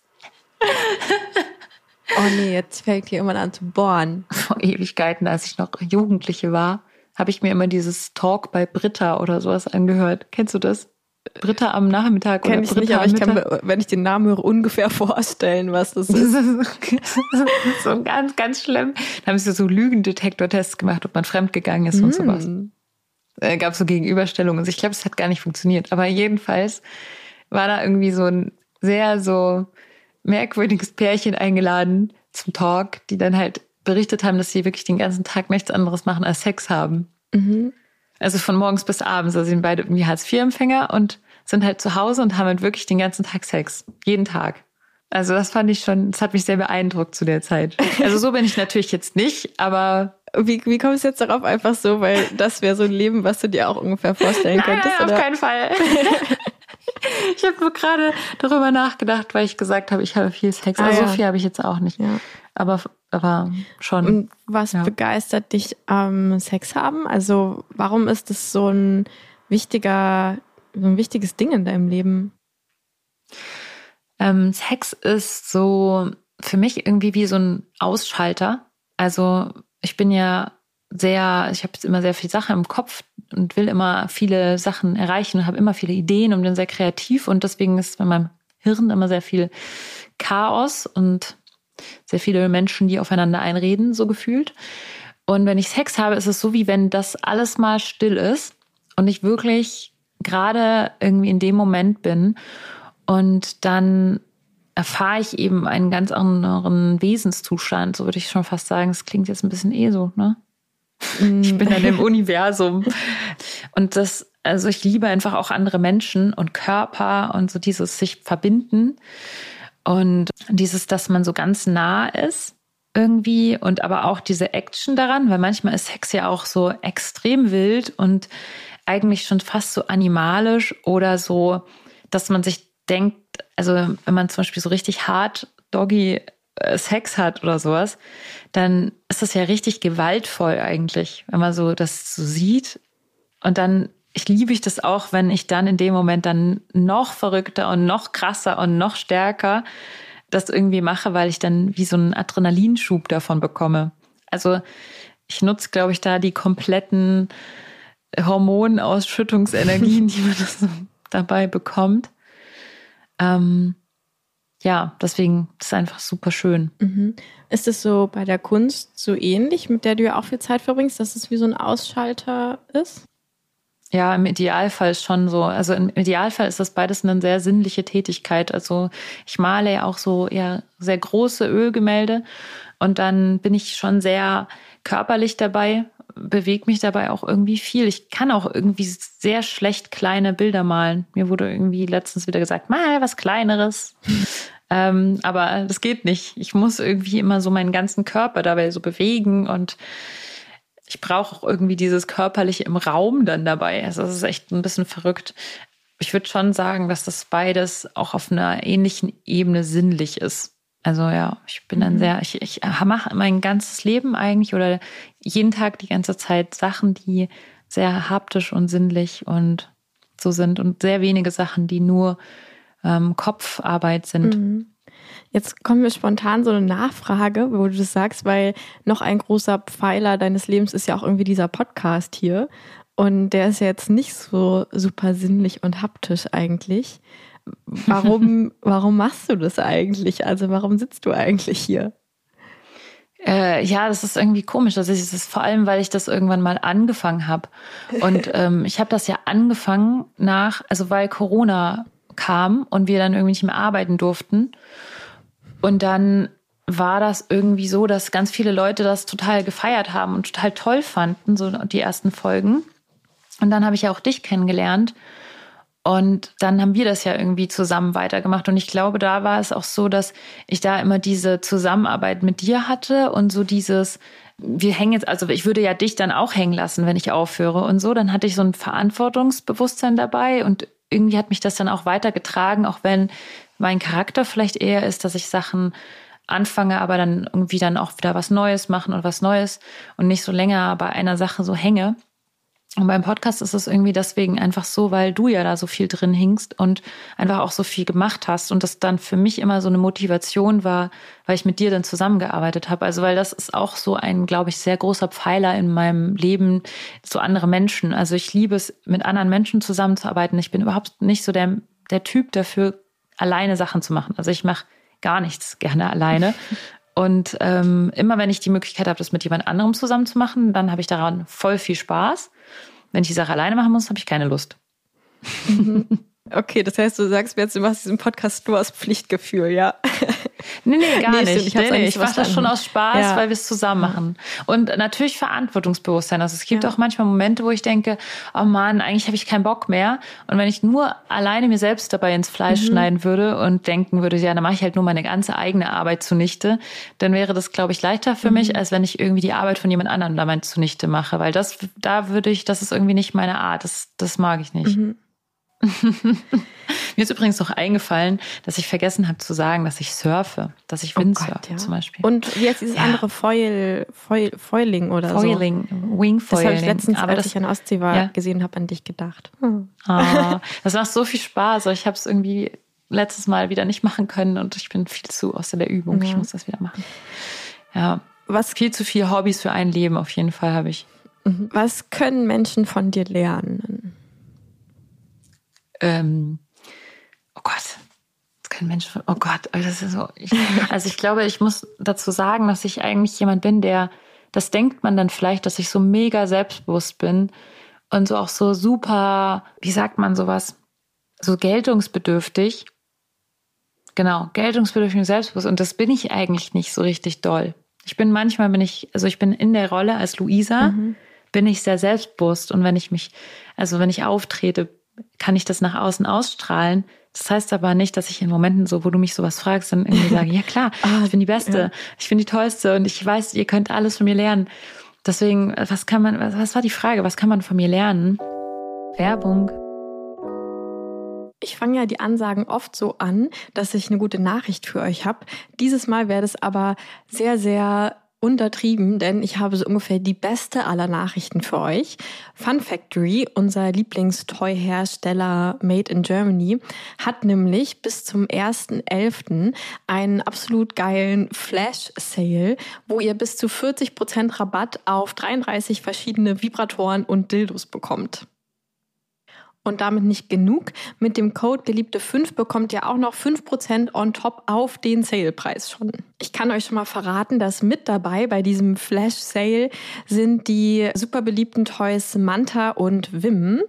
oh nee, jetzt fängt hier immer an zu bohren. Vor Ewigkeiten, als ich noch Jugendliche war, habe ich mir immer dieses Talk bei Britta oder sowas angehört. Kennst du das? Britta am Nachmittag Kenn oder ich Britta nicht, aber ich kann mir, wenn ich den Namen höre, ungefähr vorstellen, was das ist. so ganz, ganz schlimm. Da haben sie so Lügendetektor-Tests gemacht, ob man fremdgegangen ist mm. und sowas. Äh, gab so Gegenüberstellungen. Also ich glaube, es hat gar nicht funktioniert. Aber jedenfalls war da irgendwie so ein sehr so merkwürdiges Pärchen eingeladen zum Talk, die dann halt berichtet haben, dass sie wirklich den ganzen Tag nichts anderes machen als Sex haben. Mhm. Also von morgens bis abends. Also sind beide irgendwie Hartz-IV-Empfänger und sind halt zu Hause und haben halt wirklich den ganzen Tag Sex. Jeden Tag. Also das fand ich schon, das hat mich sehr beeindruckt zu der Zeit. Also so bin ich natürlich jetzt nicht, aber wie, wie kommst du jetzt darauf einfach so, weil das wäre so ein Leben, was du dir auch ungefähr vorstellen nein, könntest? Nein, auf keinen Fall. ich habe nur gerade darüber nachgedacht, weil ich gesagt habe, ich habe viel Sex. Ah, also ja. so viel habe ich jetzt auch nicht. Ja. Aber, aber schon. Und was ja. begeistert dich am ähm, Sex haben? Also warum ist das so ein wichtiger, so ein wichtiges Ding in deinem Leben? Ähm, Sex ist so für mich irgendwie wie so ein Ausschalter. Also ich bin ja sehr, ich habe jetzt immer sehr viel Sachen im Kopf und will immer viele Sachen erreichen und habe immer viele Ideen und bin sehr kreativ und deswegen ist bei meinem Hirn immer sehr viel Chaos und sehr viele Menschen, die aufeinander einreden, so gefühlt. Und wenn ich Sex habe, ist es so, wie wenn das alles mal still ist und ich wirklich gerade irgendwie in dem Moment bin und dann erfahre ich eben einen ganz anderen Wesenszustand, so würde ich schon fast sagen. Das klingt jetzt ein bisschen eh so, ne? Ich bin dann im Universum. Und das, also ich liebe einfach auch andere Menschen und Körper und so dieses sich verbinden und dieses, dass man so ganz nah ist irgendwie und aber auch diese Action daran, weil manchmal ist Sex ja auch so extrem wild und eigentlich schon fast so animalisch oder so, dass man sich denkt, also wenn man zum Beispiel so richtig hart Doggy äh, Sex hat oder sowas, dann ist das ja richtig gewaltvoll eigentlich, wenn man so das so sieht. Und dann ich liebe ich das auch, wenn ich dann in dem Moment dann noch verrückter und noch krasser und noch stärker das irgendwie mache, weil ich dann wie so einen Adrenalinschub davon bekomme. Also ich nutze, glaube ich, da die kompletten Hormonausschüttungsenergien, die man dabei bekommt. Ähm, ja, deswegen ist es einfach super schön. Mhm. Ist es so bei der Kunst so ähnlich, mit der du ja auch viel Zeit verbringst, dass es wie so ein Ausschalter ist? Ja, im Idealfall schon so. Also im Idealfall ist das beides eine sehr sinnliche Tätigkeit. Also ich male ja auch so eher sehr große Ölgemälde und dann bin ich schon sehr körperlich dabei, bewege mich dabei auch irgendwie viel. Ich kann auch irgendwie sehr schlecht kleine Bilder malen. Mir wurde irgendwie letztens wieder gesagt, mal was Kleineres. ähm, aber das geht nicht. Ich muss irgendwie immer so meinen ganzen Körper dabei so bewegen und ich brauche auch irgendwie dieses Körperliche im Raum dann dabei. Also das ist echt ein bisschen verrückt. Ich würde schon sagen, dass das beides auch auf einer ähnlichen Ebene sinnlich ist. Also ja, ich bin dann mhm. sehr, ich, ich mache mein ganzes Leben eigentlich oder jeden Tag die ganze Zeit Sachen, die sehr haptisch und sinnlich und so sind und sehr wenige Sachen, die nur ähm, Kopfarbeit sind. Mhm. Jetzt kommen wir spontan so eine Nachfrage, wo du das sagst, weil noch ein großer Pfeiler deines Lebens ist ja auch irgendwie dieser Podcast hier. Und der ist ja jetzt nicht so super sinnlich und haptisch eigentlich. Warum, warum machst du das eigentlich? Also warum sitzt du eigentlich hier? Äh, ja, das ist irgendwie komisch. Also es ist vor allem, weil ich das irgendwann mal angefangen habe. Und ähm, ich habe das ja angefangen nach, also weil Corona kam und wir dann irgendwie nicht mehr arbeiten durften. Und dann war das irgendwie so, dass ganz viele Leute das total gefeiert haben und total toll fanden, so die ersten Folgen. Und dann habe ich ja auch dich kennengelernt. Und dann haben wir das ja irgendwie zusammen weitergemacht. Und ich glaube, da war es auch so, dass ich da immer diese Zusammenarbeit mit dir hatte und so dieses, wir hängen jetzt, also ich würde ja dich dann auch hängen lassen, wenn ich aufhöre und so. Dann hatte ich so ein Verantwortungsbewusstsein dabei und irgendwie hat mich das dann auch weitergetragen, auch wenn mein Charakter vielleicht eher ist, dass ich Sachen anfange, aber dann irgendwie dann auch wieder was Neues machen und was Neues und nicht so länger bei einer Sache so hänge. Und beim Podcast ist es irgendwie deswegen einfach so, weil du ja da so viel drin hingst und einfach auch so viel gemacht hast und das dann für mich immer so eine Motivation war, weil ich mit dir dann zusammengearbeitet habe. Also weil das ist auch so ein, glaube ich, sehr großer Pfeiler in meinem Leben, so andere Menschen. Also ich liebe es, mit anderen Menschen zusammenzuarbeiten. Ich bin überhaupt nicht so der, der Typ dafür, alleine Sachen zu machen. Also ich mache gar nichts gerne alleine. Und ähm, immer wenn ich die Möglichkeit habe, das mit jemand anderem zusammen zu machen, dann habe ich daran voll viel Spaß. Wenn ich die Sache alleine machen muss, habe ich keine Lust. Mhm. Okay, das heißt, du sagst mir jetzt, du machst diesen Podcast nur aus Pflichtgefühl, ja? Nee, nee, gar nee, nicht. Ich, nee, nee, ich mache das schon aus Spaß, ja. weil wir es zusammen machen. Und natürlich Verantwortungsbewusstsein. Also es gibt ja. auch manchmal Momente, wo ich denke, oh Mann, eigentlich habe ich keinen Bock mehr. Und wenn ich nur alleine mir selbst dabei ins Fleisch mhm. schneiden würde und denken würde, ja, dann mache ich halt nur meine ganze eigene Arbeit zunichte, dann wäre das, glaube ich, leichter für mhm. mich, als wenn ich irgendwie die Arbeit von jemand anderem damit zunichte mache. Weil das, da würde ich, das ist irgendwie nicht meine Art. Das, das mag ich nicht. Mhm. Mir ist übrigens noch eingefallen, dass ich vergessen habe zu sagen, dass ich surfe, dass ich Windsurfe oh Gott, ja. zum Beispiel. Und wie heißt dieses ja. andere Foil, Foil, Foiling oder Foiling, so? Wing Foiling. Das habe ich letztens, Aber als das, ich an Ostsee war, ja. gesehen habe, an dich gedacht. Hm. Ah, das macht so viel Spaß. Ich habe es irgendwie letztes Mal wieder nicht machen können und ich bin viel zu aus der Übung. Ich muss das wieder machen. Ja, was viel zu viele Hobbys für ein Leben auf jeden Fall habe ich. Mhm. Was können Menschen von dir lernen? Ähm, oh Gott, das kein Mensch, oh Gott, also das ist so. Ich, also ich glaube, ich muss dazu sagen, dass ich eigentlich jemand bin, der, das denkt man dann vielleicht, dass ich so mega selbstbewusst bin und so auch so super, wie sagt man sowas, so geltungsbedürftig. Genau, geltungsbedürftig und selbstbewusst. Und das bin ich eigentlich nicht so richtig doll. Ich bin manchmal, bin ich, also ich bin in der Rolle als Luisa, mhm. bin ich sehr selbstbewusst. Und wenn ich mich, also wenn ich auftrete, kann ich das nach außen ausstrahlen. Das heißt aber nicht, dass ich in Momenten so, wo du mich sowas fragst, dann irgendwie sage, ja klar, ah, ich bin die Beste, ja. ich bin die Tollste und ich weiß, ihr könnt alles von mir lernen. Deswegen, was kann man, was war die Frage, was kann man von mir lernen? Werbung. Ich fange ja die Ansagen oft so an, dass ich eine gute Nachricht für euch habe. Dieses Mal werde es aber sehr, sehr untertrieben, denn ich habe so ungefähr die beste aller Nachrichten für euch. Fun Factory, unser Lieblingstoy-Hersteller Made in Germany, hat nämlich bis zum 1.11. einen absolut geilen Flash-Sale, wo ihr bis zu 40% Rabatt auf 33 verschiedene Vibratoren und Dildos bekommt. Und damit nicht genug. Mit dem Code Geliebte5 bekommt ihr auch noch 5% on top auf den Salepreis schon. Ich kann euch schon mal verraten, dass mit dabei bei diesem Flash Sale sind die super beliebten Toys Manta und Wim.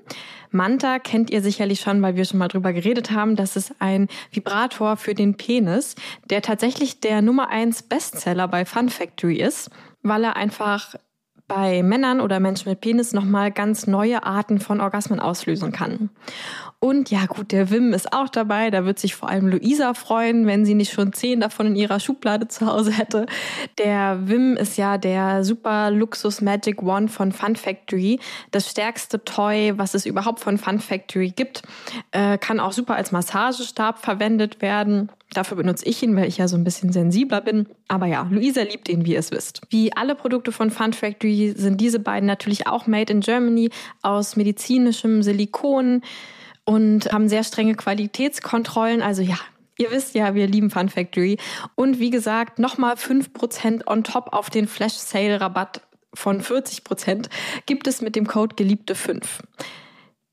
Manta kennt ihr sicherlich schon, weil wir schon mal drüber geredet haben. Das ist ein Vibrator für den Penis, der tatsächlich der Nummer 1 Bestseller bei Fun Factory ist, weil er einfach bei Männern oder Menschen mit Penis nochmal ganz neue Arten von Orgasmen auslösen kann. Und ja gut, der Wim ist auch dabei. Da wird sich vor allem Luisa freuen, wenn sie nicht schon zehn davon in ihrer Schublade zu Hause hätte. Der Wim ist ja der super Luxus Magic Wand von Fun Factory. Das stärkste Toy, was es überhaupt von Fun Factory gibt. Äh, kann auch super als Massagestab verwendet werden. Dafür benutze ich ihn, weil ich ja so ein bisschen sensibler bin. Aber ja, Luisa liebt ihn, wie ihr es wisst. Wie alle Produkte von Fun Factory sind diese beiden natürlich auch made in Germany aus medizinischem Silikon und haben sehr strenge Qualitätskontrollen. Also ja, Ihr wisst ja, wir lieben Fun Factory. Und wie gesagt, nochmal 5% on top auf den Flash Sale Rabatt von 40% gibt es mit dem Code Geliebte 5.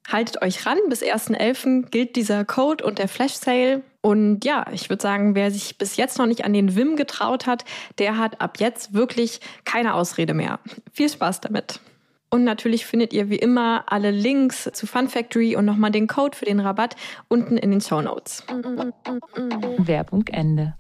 Haltet euch ran, bis 1.11. gilt dieser Code und der Flash Sale. Und ja, ich würde sagen, wer sich bis jetzt noch nicht an den Wim getraut hat, der hat ab jetzt wirklich keine Ausrede mehr. Viel Spaß damit. Und natürlich findet ihr wie immer alle Links zu Fun Factory und nochmal den Code für den Rabatt unten in den Show Notes. Werbung Ende.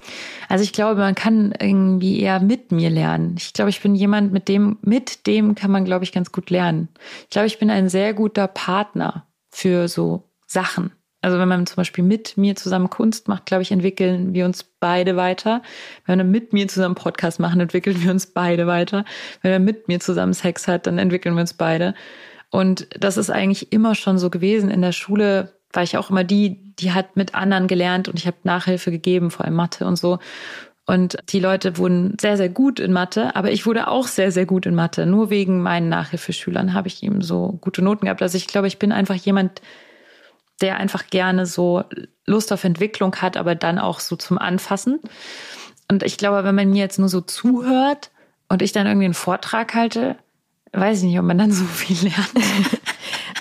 Also ich glaube, man kann irgendwie eher mit mir lernen. Ich glaube, ich bin jemand, mit dem, mit dem kann man, glaube ich, ganz gut lernen. Ich glaube, ich bin ein sehr guter Partner für so Sachen. Also wenn man zum Beispiel mit mir zusammen Kunst macht, glaube ich, entwickeln wir uns beide weiter. Wenn wir mit mir zusammen Podcast machen, entwickeln wir uns beide weiter. Wenn er mit mir zusammen Sex hat, dann entwickeln wir uns beide. Und das ist eigentlich immer schon so gewesen. In der Schule war ich auch immer die, die hat mit anderen gelernt und ich habe Nachhilfe gegeben, vor allem Mathe und so. Und die Leute wurden sehr, sehr gut in Mathe, aber ich wurde auch sehr, sehr gut in Mathe. Nur wegen meinen Nachhilfeschülern habe ich eben so gute Noten gehabt. Also ich glaube, ich bin einfach jemand, der einfach gerne so Lust auf Entwicklung hat, aber dann auch so zum Anfassen. Und ich glaube, wenn man mir jetzt nur so zuhört und ich dann irgendwie einen Vortrag halte, weiß ich nicht, ob man dann so viel lernt.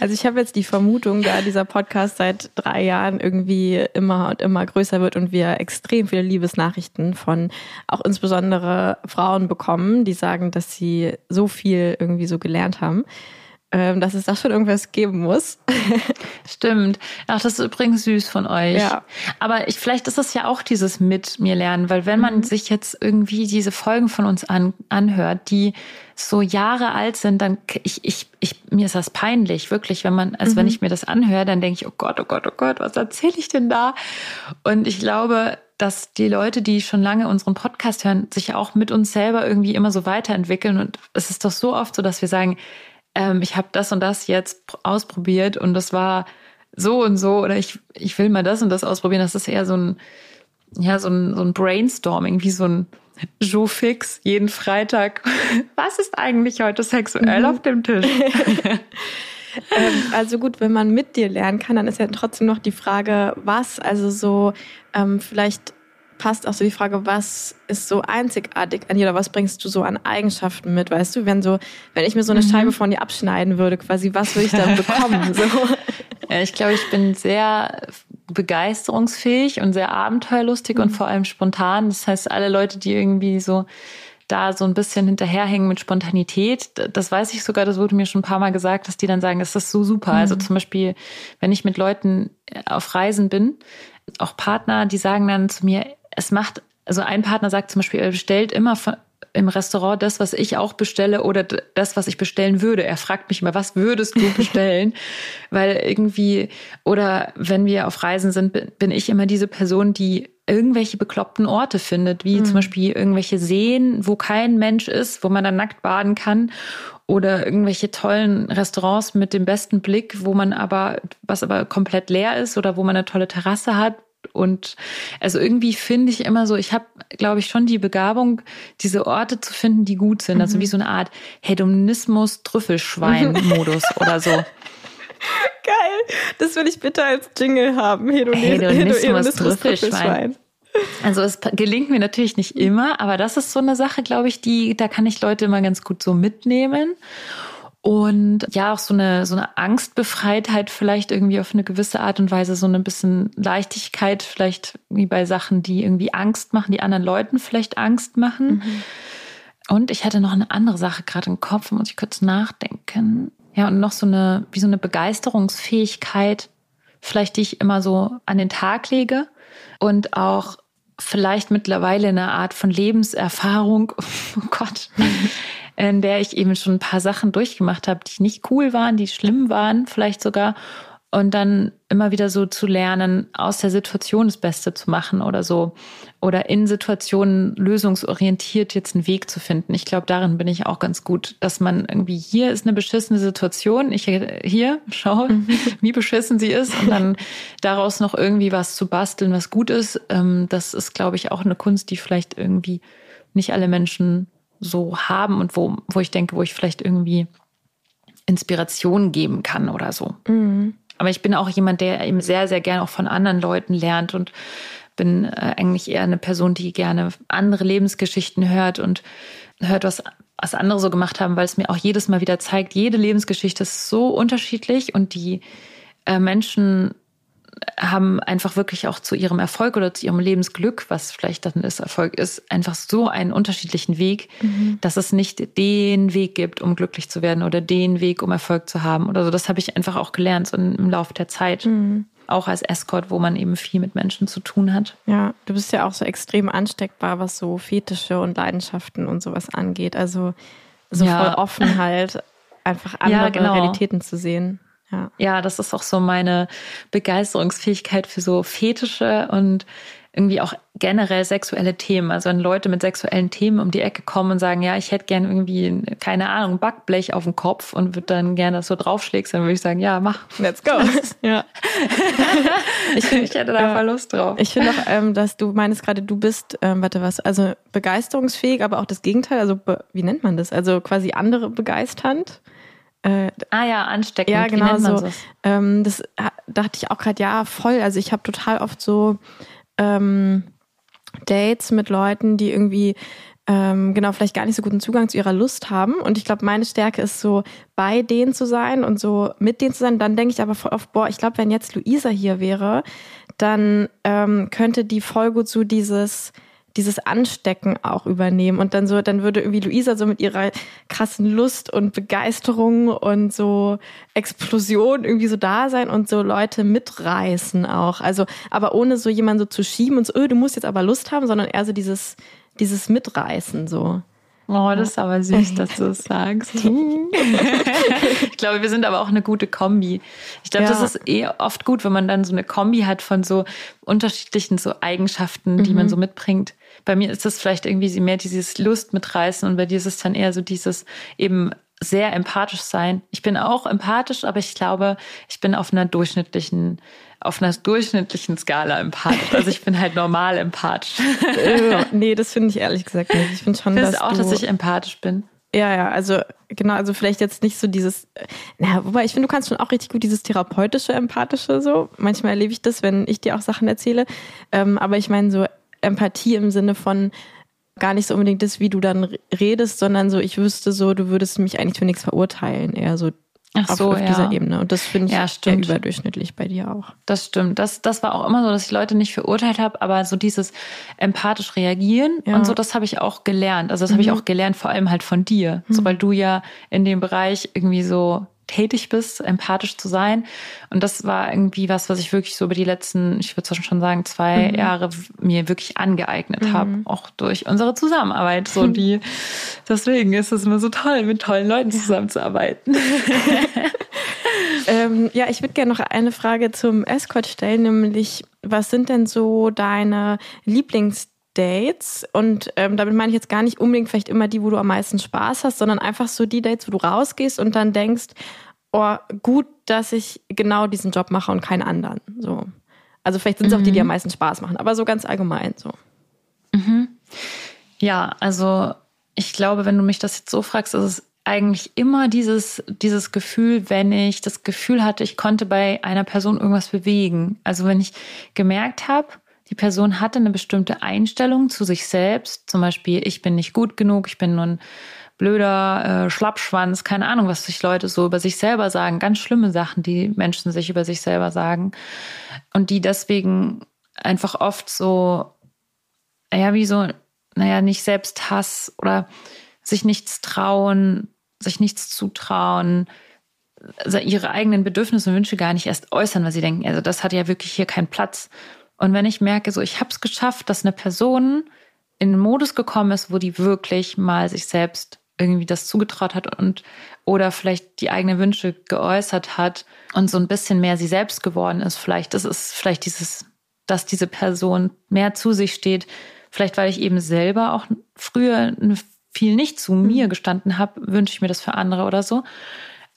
Also ich habe jetzt die Vermutung, da dieser Podcast seit drei Jahren irgendwie immer und immer größer wird und wir extrem viele Liebesnachrichten von auch insbesondere Frauen bekommen, die sagen, dass sie so viel irgendwie so gelernt haben dass es da schon irgendwas geben muss. Stimmt. Ach, das ist übrigens süß von euch. Ja. Aber ich, vielleicht ist das ja auch dieses mit mir lernen, weil wenn man mhm. sich jetzt irgendwie diese Folgen von uns an, anhört, die so Jahre alt sind, dann ich, ich, ich, mir ist das peinlich, wirklich, wenn man, also mhm. wenn ich mir das anhöre, dann denke ich, oh Gott, oh Gott, oh Gott, was erzähle ich denn da? Und ich glaube, dass die Leute, die schon lange unseren Podcast hören, sich auch mit uns selber irgendwie immer so weiterentwickeln. Und es ist doch so oft so, dass wir sagen, ähm, ich habe das und das jetzt ausprobiert und das war so und so oder ich, ich will mal das und das ausprobieren. Das ist eher so ein, ja, so ein, so ein Brainstorming, wie so ein Joe Fix jeden Freitag. Was ist eigentlich heute sexuell mhm. auf dem Tisch? ähm, also gut, wenn man mit dir lernen kann, dann ist ja trotzdem noch die Frage, was, also so ähm, vielleicht passt auch so die Frage, was ist so einzigartig an dir oder was bringst du so an Eigenschaften mit, weißt du, wenn so, wenn ich mir so eine mhm. Scheibe von dir abschneiden würde, quasi, was würde ich dann bekommen? so. Ja, ich glaube, ich bin sehr begeisterungsfähig und sehr abenteuerlustig mhm. und vor allem spontan. Das heißt, alle Leute, die irgendwie so da so ein bisschen hinterherhängen mit Spontanität. Das weiß ich sogar, das wurde mir schon ein paar Mal gesagt, dass die dann sagen, das ist so super. Also mhm. Also zum Beispiel, wenn ich mit Leuten auf Reisen bin, auch Partner, die sagen dann zu mir, es macht, also ein Partner sagt zum Beispiel, er bestellt immer im Restaurant das, was ich auch bestelle oder das, was ich bestellen würde. Er fragt mich immer, was würdest du bestellen? Weil irgendwie, oder wenn wir auf Reisen sind, bin ich immer diese Person, die irgendwelche bekloppten Orte findet, wie mhm. zum Beispiel irgendwelche Seen, wo kein Mensch ist, wo man dann nackt baden kann oder irgendwelche tollen Restaurants mit dem besten Blick, wo man aber, was aber komplett leer ist oder wo man eine tolle Terrasse hat, und also irgendwie finde ich immer so, ich habe, glaube ich, schon die Begabung, diese Orte zu finden, die gut sind. Also mhm. wie so eine Art Hedonismus-Trüffelschwein-Modus oder so. Geil. Das will ich bitte als Jingle haben. Hedonismus, Hedonismus Trüffelschwein. Also es gelingt mir natürlich nicht immer, aber das ist so eine Sache, glaube ich, die, da kann ich Leute immer ganz gut so mitnehmen. Und ja, auch so eine, so eine Angstbefreitheit vielleicht irgendwie auf eine gewisse Art und Weise, so ein bisschen Leichtigkeit vielleicht wie bei Sachen, die irgendwie Angst machen, die anderen Leuten vielleicht Angst machen. Mhm. Und ich hatte noch eine andere Sache gerade im Kopf, muss ich kurz nachdenken. Ja, und noch so eine, wie so eine Begeisterungsfähigkeit, vielleicht die ich immer so an den Tag lege und auch vielleicht mittlerweile eine Art von Lebenserfahrung. Oh Gott in der ich eben schon ein paar Sachen durchgemacht habe, die nicht cool waren, die schlimm waren, vielleicht sogar. Und dann immer wieder so zu lernen, aus der Situation das Beste zu machen oder so. Oder in Situationen lösungsorientiert jetzt einen Weg zu finden. Ich glaube, darin bin ich auch ganz gut, dass man irgendwie hier ist eine beschissene Situation. Ich hier, schau, mhm. wie beschissen sie ist. Und dann daraus noch irgendwie was zu basteln, was gut ist. Ähm, das ist, glaube ich, auch eine Kunst, die vielleicht irgendwie nicht alle Menschen so haben und wo, wo ich denke, wo ich vielleicht irgendwie Inspiration geben kann oder so. Mhm. Aber ich bin auch jemand, der eben sehr, sehr gerne auch von anderen Leuten lernt und bin äh, eigentlich eher eine Person, die gerne andere Lebensgeschichten hört und hört, was, was andere so gemacht haben, weil es mir auch jedes Mal wieder zeigt, jede Lebensgeschichte ist so unterschiedlich und die äh, Menschen haben einfach wirklich auch zu ihrem Erfolg oder zu ihrem Lebensglück, was vielleicht dann das Erfolg ist, einfach so einen unterschiedlichen Weg, mhm. dass es nicht den Weg gibt, um glücklich zu werden oder den Weg, um Erfolg zu haben oder so. Das habe ich einfach auch gelernt so im Laufe der Zeit. Mhm. Auch als Escort, wo man eben viel mit Menschen zu tun hat. Ja, du bist ja auch so extrem ansteckbar, was so Fetische und Leidenschaften und sowas angeht. Also so ja. voll offen halt, einfach andere ja, genau. Realitäten zu sehen. Ja. ja, das ist auch so meine Begeisterungsfähigkeit für so Fetische und irgendwie auch generell sexuelle Themen. Also wenn Leute mit sexuellen Themen um die Ecke kommen und sagen, ja, ich hätte gern irgendwie, keine Ahnung, Backblech auf dem Kopf und würde dann gerne, dass du draufschlägst, dann würde ich sagen, ja, mach. Let's go. ja. ich, ich hätte da ja. Lust drauf. Ich finde auch, ähm, dass du meinst gerade, du bist, ähm, warte was, also begeisterungsfähig, aber auch das Gegenteil, also wie nennt man das? Also quasi andere begeisternd. Äh, ah ja, ansteckend. Ja, genau so. Ähm, das dachte ich auch gerade, ja, voll. Also ich habe total oft so ähm, Dates mit Leuten, die irgendwie ähm, genau vielleicht gar nicht so guten Zugang zu ihrer Lust haben. Und ich glaube, meine Stärke ist so, bei denen zu sein und so mit denen zu sein. Dann denke ich aber voll oft, boah, ich glaube, wenn jetzt Luisa hier wäre, dann ähm, könnte die voll gut so dieses dieses Anstecken auch übernehmen und dann so, dann würde irgendwie Luisa so mit ihrer krassen Lust und Begeisterung und so Explosion irgendwie so da sein und so Leute mitreißen auch. Also, aber ohne so jemanden so zu schieben und so, öh, du musst jetzt aber Lust haben, sondern eher so dieses, dieses Mitreißen so. Oh, das ist aber süß, dass du es sagst. ich glaube, wir sind aber auch eine gute Kombi. Ich glaube, ja. das ist eh oft gut, wenn man dann so eine Kombi hat von so unterschiedlichen so Eigenschaften, die mhm. man so mitbringt bei mir ist es vielleicht irgendwie mehr dieses Lust mitreißen und bei dir ist es dann eher so dieses eben sehr empathisch sein. Ich bin auch empathisch, aber ich glaube, ich bin auf einer durchschnittlichen, auf einer durchschnittlichen Skala empathisch. Also ich bin halt normal empathisch. nee, das finde ich ehrlich gesagt nicht. Ich finde schon, Findest dass auch, dass ich empathisch bin. Ja, ja, also genau, also vielleicht jetzt nicht so dieses, na, wobei ich finde, du kannst schon auch richtig gut dieses therapeutische, empathische so. Manchmal erlebe ich das, wenn ich dir auch Sachen erzähle. Ähm, aber ich meine so Empathie im Sinne von gar nicht so unbedingt das, wie du dann redest, sondern so, ich wüsste so, du würdest mich eigentlich für nichts verurteilen. Eher so Ach auf, so, auf ja. dieser Ebene. Und das finde ich Ja, sehr überdurchschnittlich bei dir auch. Das stimmt. Das, das war auch immer so, dass ich Leute nicht verurteilt habe, aber so dieses empathisch reagieren Ja. und so, das habe ich auch gelernt. Also das habe ich auch gelernt, vor allem halt von dir. So, weil du ja in dem Bereich irgendwie so tätig bist, empathisch zu sein. Und das war irgendwie was, was ich wirklich so über die letzten, ich würde schon sagen, zwei Jahre mir wirklich angeeignet habe, auch durch unsere Zusammenarbeit. So die, deswegen ist es immer so toll, mit tollen Leuten zusammenzuarbeiten. Ähm, ja, ich würde gerne noch eine Frage zum Escort stellen, nämlich was sind denn so deine Lieblingsdates? Und ähm, damit meine ich jetzt gar nicht unbedingt vielleicht immer die, wo du am meisten Spaß hast, sondern einfach so die Dates, wo du rausgehst und dann denkst, oh, gut, dass ich genau diesen Job mache und keinen anderen. So. Also vielleicht sind es auch die, die am meisten Spaß machen, aber so ganz allgemein so. Ja, also ich glaube, wenn du mich das jetzt so fragst, ist es eigentlich immer dieses, dieses Gefühl, wenn ich das Gefühl hatte, ich konnte bei einer Person irgendwas bewegen. Also wenn ich gemerkt habe, die Person hatte eine bestimmte Einstellung zu sich selbst, zum Beispiel, ich bin nicht gut genug, ich bin nur ein blöder äh, Schlappschwanz, keine Ahnung, was sich Leute so über sich selber sagen, ganz schlimme Sachen, die Menschen sich über sich selber sagen. Und die deswegen einfach oft so, ja, wie so, naja, nicht Selbsthass oder sich nichts trauen, sich nichts zutrauen, ihre eigenen Bedürfnisse und Wünsche gar nicht erst äußern, weil sie denken, also das hat ja wirklich hier keinen Platz. Und wenn ich merke, so ich habe es geschafft, dass eine Person in einen Modus gekommen ist, wo die wirklich mal sich selbst irgendwie das zugetraut hat und oder vielleicht die eigenen Wünsche geäußert hat und so ein bisschen mehr sie selbst geworden ist. Vielleicht das ist vielleicht dieses, dass diese Person mehr zu sich steht. Vielleicht weil ich eben selber auch früher viel nicht zu mir gestanden habe, wünsche ich mir das für andere oder so.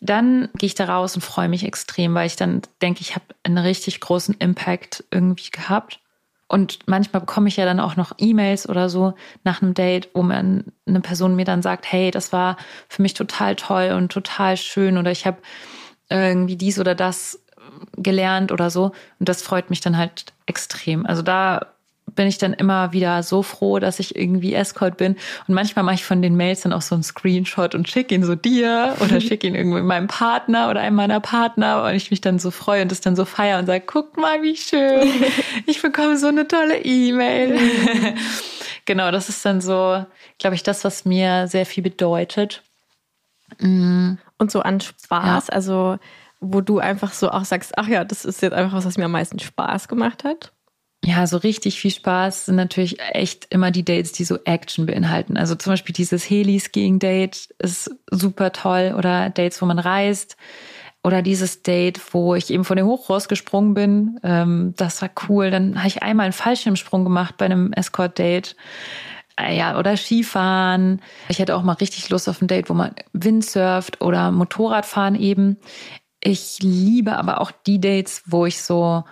Dann gehe ich da raus und freue mich extrem, weil ich dann denke, ich habe einen richtig großen Impact irgendwie gehabt. Und manchmal bekomme ich ja dann auch noch E-Mails oder so nach einem Date, wo man eine Person mir dann sagt, hey, das war für mich total toll und total schön oder ich habe irgendwie dies oder das gelernt oder so. Und das freut mich dann halt extrem. Also da bin ich dann immer wieder so froh, dass ich irgendwie Escort bin. Und manchmal mache ich von den Mails dann auch so einen Screenshot und schicke ihn so dir oder schicke ihn irgendwie meinem Partner oder einem meiner Partner und ich mich dann so freue und das dann so feiere und sage, guck mal, wie schön. Ich bekomme so eine tolle E-Mail. genau, das ist dann so, glaube ich, das, was mir sehr viel bedeutet. Und so an Spaß, also wo du einfach so auch sagst, ach ja, das ist jetzt einfach was, was mir am meisten Spaß gemacht hat. Ja, so richtig viel Spaß sind natürlich echt immer die Dates, die so Action beinhalten. Also zum Beispiel dieses Heli-Skiing-Date ist super toll oder Dates, wo man reist. Oder dieses Date, wo ich eben von dem Hochross gesprungen bin. Ähm, das war cool. Dann habe ich einmal einen Fallschirmsprung gemacht bei einem Escort-Date. Äh, Ja, oder Skifahren. Ich hätte auch mal richtig Lust auf ein Date, wo man Windsurft oder Motorradfahren eben. Ich liebe aber auch die Dates, wo ich so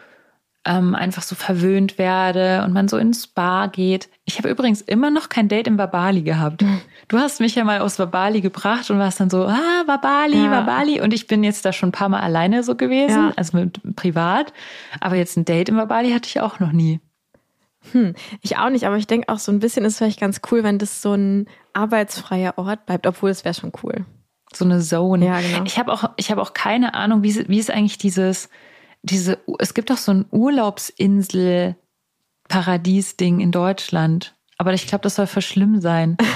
ähm, einfach so verwöhnt werde und man so ins Spa geht. Ich habe übrigens immer noch kein Date in Babali gehabt. Du hast mich ja mal aus Babali gebracht und warst dann so, ah, Babali, Ja. Babali. Und ich bin jetzt da schon ein paar Mal alleine so gewesen, Ja. also mit privat. Aber jetzt ein Date in Babali hatte ich auch noch nie. Ich auch nicht, aber ich denke auch so ein bisschen ist vielleicht ganz cool, wenn das so ein arbeitsfreier Ort bleibt, obwohl es wäre schon cool. So eine Zone. Ja, genau. Ich habe auch, ich habe auch keine Ahnung, wie, wie ist eigentlich dieses, diese, es gibt doch so ein Urlaubsinsel-Paradies-Ding in Deutschland. Aber ich glaube, das soll für schlimm sein.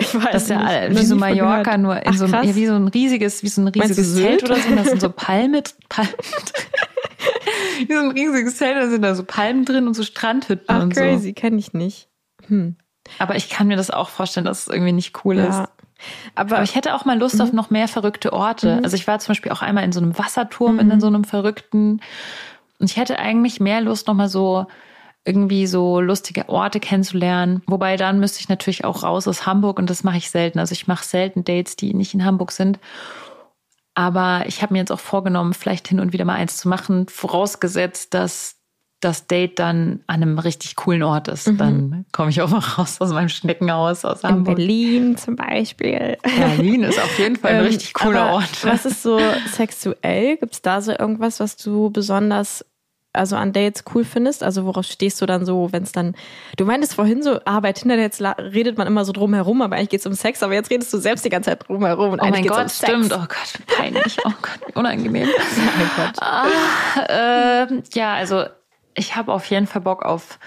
Ich weiß Das ist ja nicht, wie so Mallorca, nur in Ach, so, einem, ja, wie so ein riesiges, wie so ein riesiges? Zelt oder so. Und da sind so Palmen, Palmen wie so ein riesiges Zelt, da sind da so Palmen drin und so Strandhütten Ach, und so. crazy, kenne ich nicht. Hm. Aber ich kann mir das auch vorstellen, dass es irgendwie nicht cool ist. Aber, Aber ich hätte auch mal Lust auf noch mehr verrückte Orte. Also ich war zum Beispiel auch einmal in so einem Wasserturm in so einem verrückten. Und ich hätte eigentlich mehr Lust, noch mal so irgendwie so lustige Orte kennenzulernen. Wobei dann müsste ich natürlich auch raus aus Hamburg und das mache ich selten. Also ich mache selten Dates, die nicht in Hamburg sind. Aber ich habe mir jetzt auch vorgenommen, vielleicht hin und wieder mal eins zu machen, vorausgesetzt, dass das Date dann an einem richtig coolen Ort ist. Dann komme ich auch mal raus aus meinem Schneckenhaus aus in Hamburg. Berlin zum Beispiel. Berlin ist auf jeden Fall ein Ähm, richtig cooler Ort. Was ist so sexuell? Gibt es da so irgendwas, was du besonders also an Dates cool findest? Also worauf stehst du dann so, wenn es dann, du meintest vorhin so, ah, bei Tinder jetzt redet man immer so drum herum, aber eigentlich geht es um Sex, aber jetzt redest du selbst die ganze Zeit drum herum. Und oh mein Gott, um Sex. stimmt. Oh Gott, peinlich. Oh Gott, unangenehm. oh Gott. Ah, äh, ja, also ich habe auf jeden Fall Bock auf,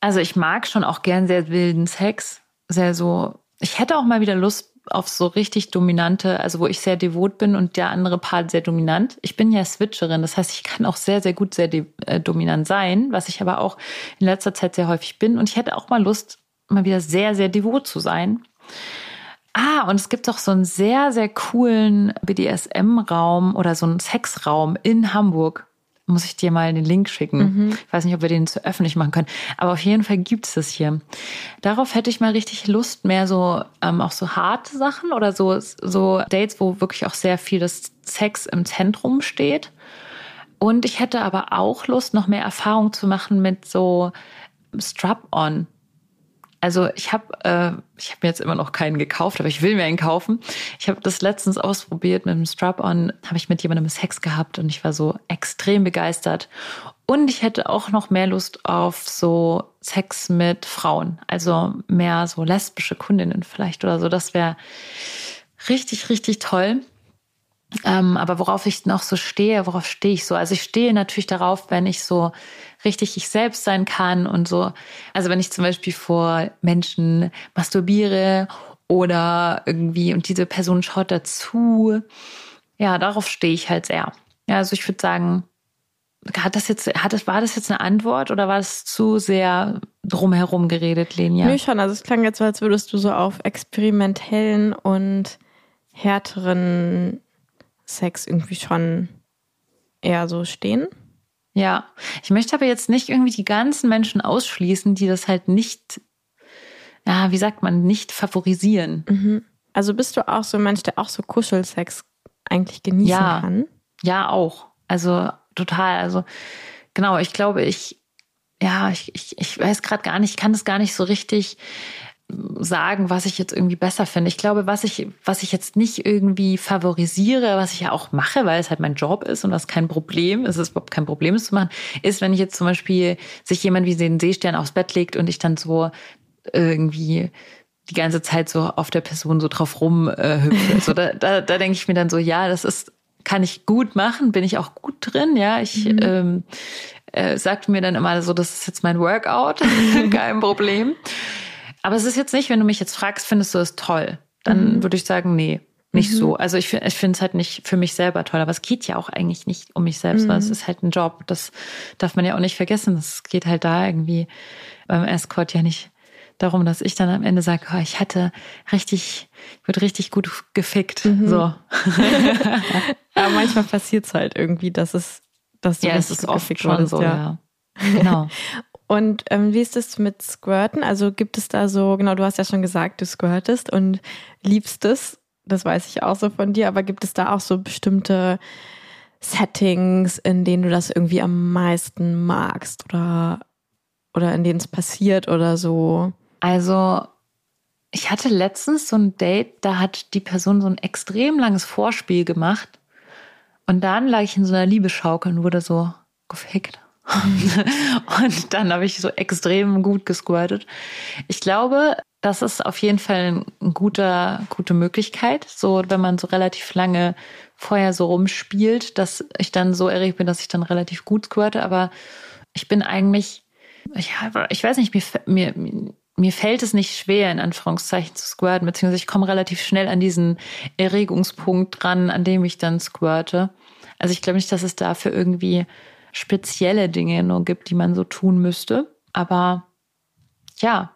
also ich mag schon auch gern sehr wilden Sex. Sehr so, ich hätte auch mal wieder Lust auf so richtig dominante, also wo ich sehr devot bin und der andere Part sehr dominant. Ich bin ja Switcherin, das heißt, ich kann auch sehr, sehr gut sehr äh, dominant sein, was ich aber auch in letzter Zeit sehr häufig bin. Und ich hätte auch mal Lust, mal wieder sehr, sehr devot zu sein. Ah, und es gibt auch so einen sehr, sehr coolen BDSM-Raum oder so einen Sexraum in Hamburg muss ich dir mal den Link schicken. Mhm. Ich weiß nicht, ob wir den zu öffentlich machen können. Aber auf jeden Fall gibt es das hier. Darauf hätte ich mal richtig Lust, mehr so ähm, auch so harte Sachen oder so, so Dates, wo wirklich auch sehr viel das Sex im Zentrum steht. Und ich hätte aber auch Lust, noch mehr Erfahrung zu machen mit so Strap-on. Also ich habe äh, ich habe mir jetzt immer noch keinen gekauft, aber ich will mir einen kaufen. Ich habe das letztens ausprobiert mit dem Strap-on, habe ich mit jemandem Sex gehabt und ich war so extrem begeistert. Und ich hätte auch noch mehr Lust auf so Sex mit Frauen, also mehr so lesbische Kundinnen vielleicht oder so. Das wäre richtig, richtig toll. Ähm, aber worauf ich noch so stehe, worauf stehe ich so? Also ich stehe natürlich darauf, wenn ich so richtig ich selbst sein kann und so. Also wenn ich zum Beispiel vor Menschen masturbiere oder irgendwie und diese Person schaut dazu, ja, darauf stehe ich halt sehr. Ja, also ich würde sagen, hat das jetzt, hat das, war das jetzt eine Antwort oder war es zu sehr drumherum geredet, Lenia? Nö, schon. Also es klang jetzt so, als würdest du so auf experimentellen und härteren Sex irgendwie schon eher so stehen. Ja, ich möchte aber jetzt nicht irgendwie die ganzen Menschen ausschließen, die das halt nicht, ja, wie sagt man, nicht favorisieren. Mhm. Also bist du auch so ein Mensch, der auch so Kuschelsex eigentlich genießen ja. kann? Ja, auch. Also total. Also genau, ich glaube, ich, ja, ich, ich, ich weiß gerade gar nicht, ich kann das gar nicht so richtig sagen, was ich jetzt irgendwie besser finde. Ich glaube, was ich, was ich jetzt nicht irgendwie favorisiere, was ich ja auch mache, weil es halt mein Job ist und das kein Problem ist, es überhaupt kein Problem ist zu machen, ist, wenn ich jetzt zum Beispiel sich jemand wie den Seestern aufs Bett legt und ich dann so irgendwie die ganze Zeit so auf der Person so drauf rumhüpfe. Äh, so, da, da, da denke ich mir dann so, ja, das ist, kann ich gut machen, bin ich auch gut drin, ja. Ich mhm. ähm, äh, sagte mir dann immer so, das ist jetzt mein Workout, kein Problem. Aber es ist jetzt nicht, wenn du mich jetzt fragst, findest du es toll? Dann mhm. würde ich sagen, nee, nicht mhm. so. Also ich, ich finde es halt nicht für mich selber toll, aber es geht ja auch eigentlich nicht um mich selbst, mhm. weil es ist halt ein Job. Das darf man ja auch nicht vergessen. Es geht halt da irgendwie beim Escort ja nicht darum, dass ich dann am Ende sage, oh, ich hatte richtig, wird richtig gut gefickt. Mhm. So. aber manchmal passiert es halt irgendwie, dass es, dass du ja, es ist oft schon so, ja. ja. Genau. Und ähm, wie ist es mit Squirten? Also gibt es da so, genau, du hast ja schon gesagt, du squirtest und liebst es. Das weiß ich auch so von dir, aber gibt es da auch so bestimmte Settings, in denen du das irgendwie am meisten magst oder, oder in denen es passiert oder so? Also, ich hatte letztens so ein Date, da hat die Person so ein extrem langes Vorspiel gemacht. Und dann lag ich in so einer Liebeschaukel und wurde so gefickt. und dann habe ich so extrem gut gesquirtet. Ich glaube, das ist auf jeden Fall eine guter, gute Möglichkeit, so wenn man so relativ lange vorher so rumspielt, dass ich dann so erregt bin, dass ich dann relativ gut squirte. Aber ich bin eigentlich, ja, ich weiß nicht, mir, mir, mir fällt es nicht schwer, in Anführungszeichen zu squirten, beziehungsweise ich komme relativ schnell an diesen Erregungspunkt dran, an dem ich dann squirte. Also ich glaube nicht, dass es dafür irgendwie spezielle Dinge nur gibt, die man so tun müsste. Aber ja,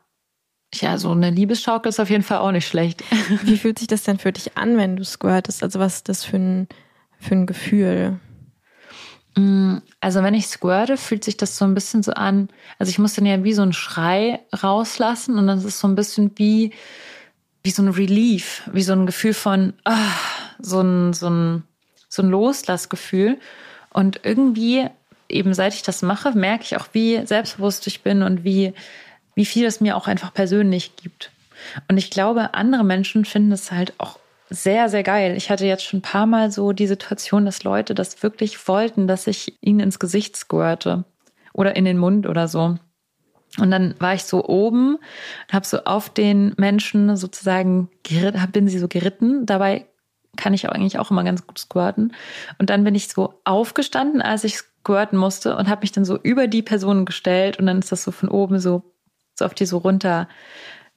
ja, so eine Liebesschaukel ist auf jeden Fall auch nicht schlecht. Wie fühlt sich das denn für dich an, wenn du squirtest? Also was ist das für ein, für ein Gefühl? Mm, also wenn ich squirte, fühlt sich das so ein bisschen so an, also ich muss dann ja wie so einen Schrei rauslassen und dann ist es so ein bisschen wie, wie so ein Relief, wie so ein Gefühl von, ah, so ein, so ein, so ein Loslassgefühl. Und irgendwie eben seit ich das mache, merke ich auch, wie selbstbewusst ich bin und wie, wie viel es mir auch einfach persönlich gibt. Und ich glaube, andere Menschen finden es halt auch sehr, sehr geil. Ich hatte jetzt schon ein paar Mal so die Situation, dass Leute das wirklich wollten, dass ich ihnen ins Gesicht squirte oder in den Mund oder so. Und dann war ich so oben und habe so auf den Menschen sozusagen geritten, bin sie so geritten. Dabei kann ich eigentlich auch immer ganz gut squirten. Und dann bin ich so aufgestanden, als ich squirten musste und habe mich dann so über die Person gestellt und dann ist das so von oben so, so auf die so runter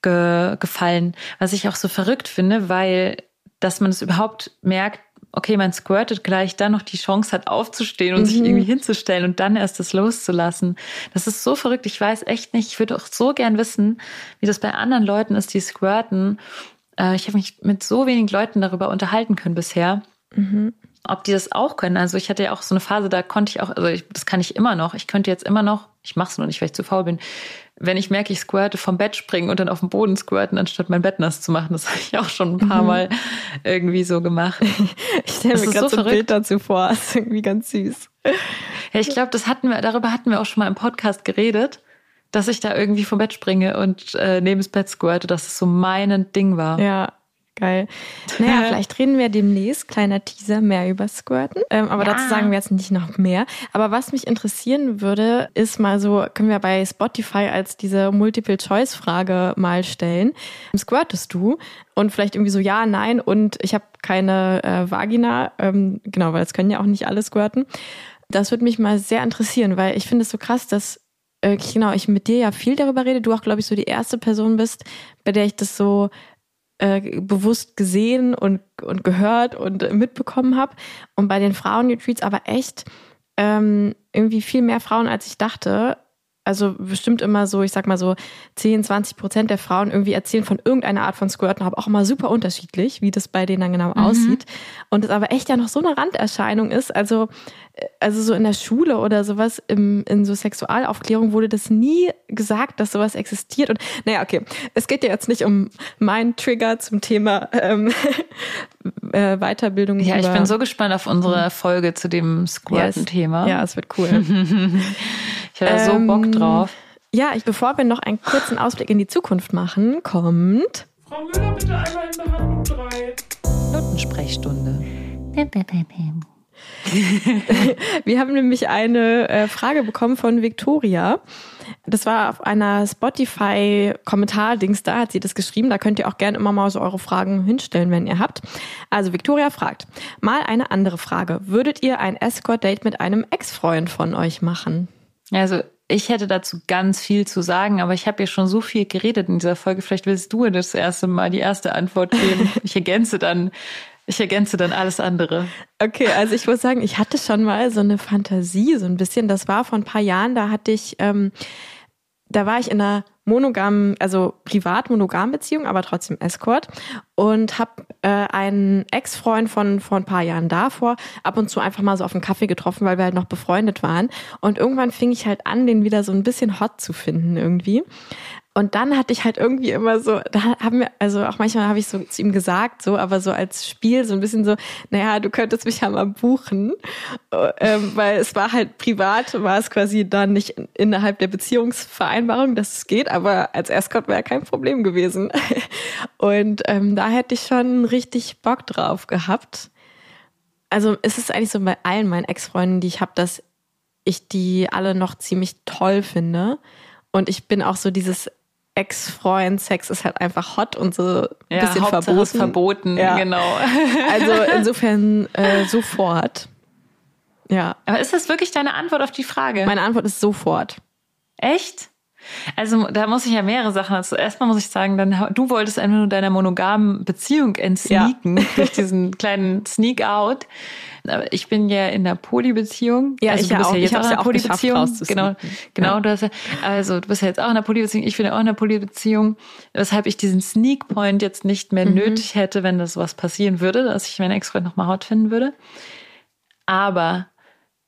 ge gefallen. Was ich auch so verrückt finde, weil dass man es überhaupt merkt, okay, man squirtet gleich, dann noch die Chance hat aufzustehen und mhm. sich irgendwie hinzustellen und dann erst das loszulassen. Das ist so verrückt. Ich weiß echt nicht. Ich würde auch so gern wissen, wie das bei anderen Leuten ist, die squirten. Äh, ich habe mich mit so wenigen Leuten darüber unterhalten können bisher. Mhm. Ob die das auch können. Also ich hatte ja auch so eine Phase, da konnte ich auch, also ich, das kann ich immer noch. Ich könnte jetzt immer noch, ich mache es nur nicht, weil ich zu faul bin, wenn ich merke, ich squirte vom Bett springen und dann auf den Boden squirten, anstatt mein Bett nass zu machen. Das habe ich auch schon ein paar mhm. Mal irgendwie so gemacht. ich stelle mir gerade so, so ein Bild dazu vor. Das ist irgendwie ganz süß. Ja, ich glaube, das hatten wir, darüber hatten wir auch schon mal im Podcast geredet, dass ich da irgendwie vom Bett springe und äh, neben das Bett squirte, dass es so mein Ding war. Ja, Geil. Naja, vielleicht reden wir demnächst, kleiner Teaser, mehr über Squirten. Ähm, aber ja. dazu sagen wir jetzt nicht noch mehr. Aber was mich interessieren würde, ist mal so, können wir bei Spotify als diese Multiple-Choice-Frage mal stellen. Squirtest du? Und vielleicht irgendwie so ja, nein und ich habe keine äh, Vagina. Ähm, genau, weil es können ja auch nicht alle squirten. Das würde mich mal sehr interessieren, weil ich finde es so krass, dass äh, genau, ich mit dir ja viel darüber rede. Du auch, glaube ich, so die erste Person bist, bei der ich das so äh, bewusst gesehen und, und gehört und mitbekommen habe. Und bei den Frauen-Retreats aber echt ähm, irgendwie viel mehr Frauen, als ich dachte. Also bestimmt immer so, ich sag mal so 10, 20 Prozent der Frauen irgendwie erzählen von irgendeiner Art von Squirten, aber auch immer super unterschiedlich, wie das bei denen dann genau mhm. aussieht. Und es aber echt ja noch so eine Randerscheinung ist. Also also so in der Schule oder sowas, im, in so Sexualaufklärung wurde das nie gesagt, dass sowas existiert. Und naja, okay, es geht ja jetzt nicht um meinen Trigger zum Thema ähm, äh, Weiterbildung. Ja, ich bin so gespannt auf unsere Folge zu dem Squirten-Thema. Ja, es wird cool. ich habe ähm, so Bock ähm, drauf. Ja, ich, bevor wir noch einen kurzen Ausblick in die Zukunft machen, kommt. Frau Müller, bitte einmal in Behandlung 3. Notensprechstunde. Wir haben nämlich eine äh, Frage bekommen von Victoria. Das war auf einer Spotify-Kommentar-Dings, da hat sie das geschrieben. Da könnt ihr auch gerne immer mal so eure Fragen hinstellen, wenn ihr habt. Also Victoria fragt, mal eine andere Frage. Würdet ihr ein Escort-Date mit einem Ex-Freund von euch machen? Also ich hätte dazu ganz viel zu sagen, aber ich habe ja schon so viel geredet in dieser Folge. Vielleicht willst du das erste Mal die erste Antwort geben. Ich ergänze dann ich ergänze dann alles andere. Okay, also ich muss sagen, ich hatte schon mal so eine Fantasie, so ein bisschen. Das war vor ein paar Jahren, da hatte ich, ähm, da war ich in einer monogamen, also privat monogamen Beziehung, aber trotzdem Escort und habe äh, einen Ex-Freund von vor ein paar Jahren davor ab und zu einfach mal so auf einen Kaffee getroffen, weil wir halt noch befreundet waren. Und irgendwann fing ich halt an, den wieder so ein bisschen hot zu finden irgendwie. Und dann hatte ich halt irgendwie immer so, da haben wir, also auch manchmal habe ich so zu ihm gesagt, so, aber so als Spiel so ein bisschen so, naja, du könntest mich ja mal buchen, ähm, weil es war halt privat, war es quasi dann nicht innerhalb der Beziehungsvereinbarung, dass es geht, aber als Escort wäre kein Problem gewesen. Und ähm, da hätte ich schon richtig Bock drauf gehabt. Also es ist eigentlich so bei allen meinen Ex-Freunden, die ich habe, dass ich die alle noch ziemlich toll finde. Und ich bin auch so dieses Ex-Freund, Sex ist halt einfach hot und so ein ja, bisschen Hauptsache verboten. verboten, ja. genau. Also insofern äh, sofort. Ja. Aber ist das wirklich deine Antwort auf die Frage? Meine Antwort ist sofort. Echt? Also da muss ich ja mehrere Sachen. Also erstmal muss ich sagen, dann du wolltest einfach nur deiner monogamen Beziehung entsneaken ja. durch diesen kleinen Sneak Out. Aber ich bin ja in einer Polybeziehung. Ja, also ich du bist ja, auch, ja jetzt auch in einer Polybeziehung. Genau, genau. Ja. Du hast ja, also du bist ja jetzt auch in einer Polybeziehung. Ich bin ja auch in einer Polybeziehung. Weshalb ich diesen Sneak Point jetzt nicht mehr mhm. nötig hätte, wenn das was passieren würde, dass ich meinen Ex-Freund nochmal hot finden würde. Aber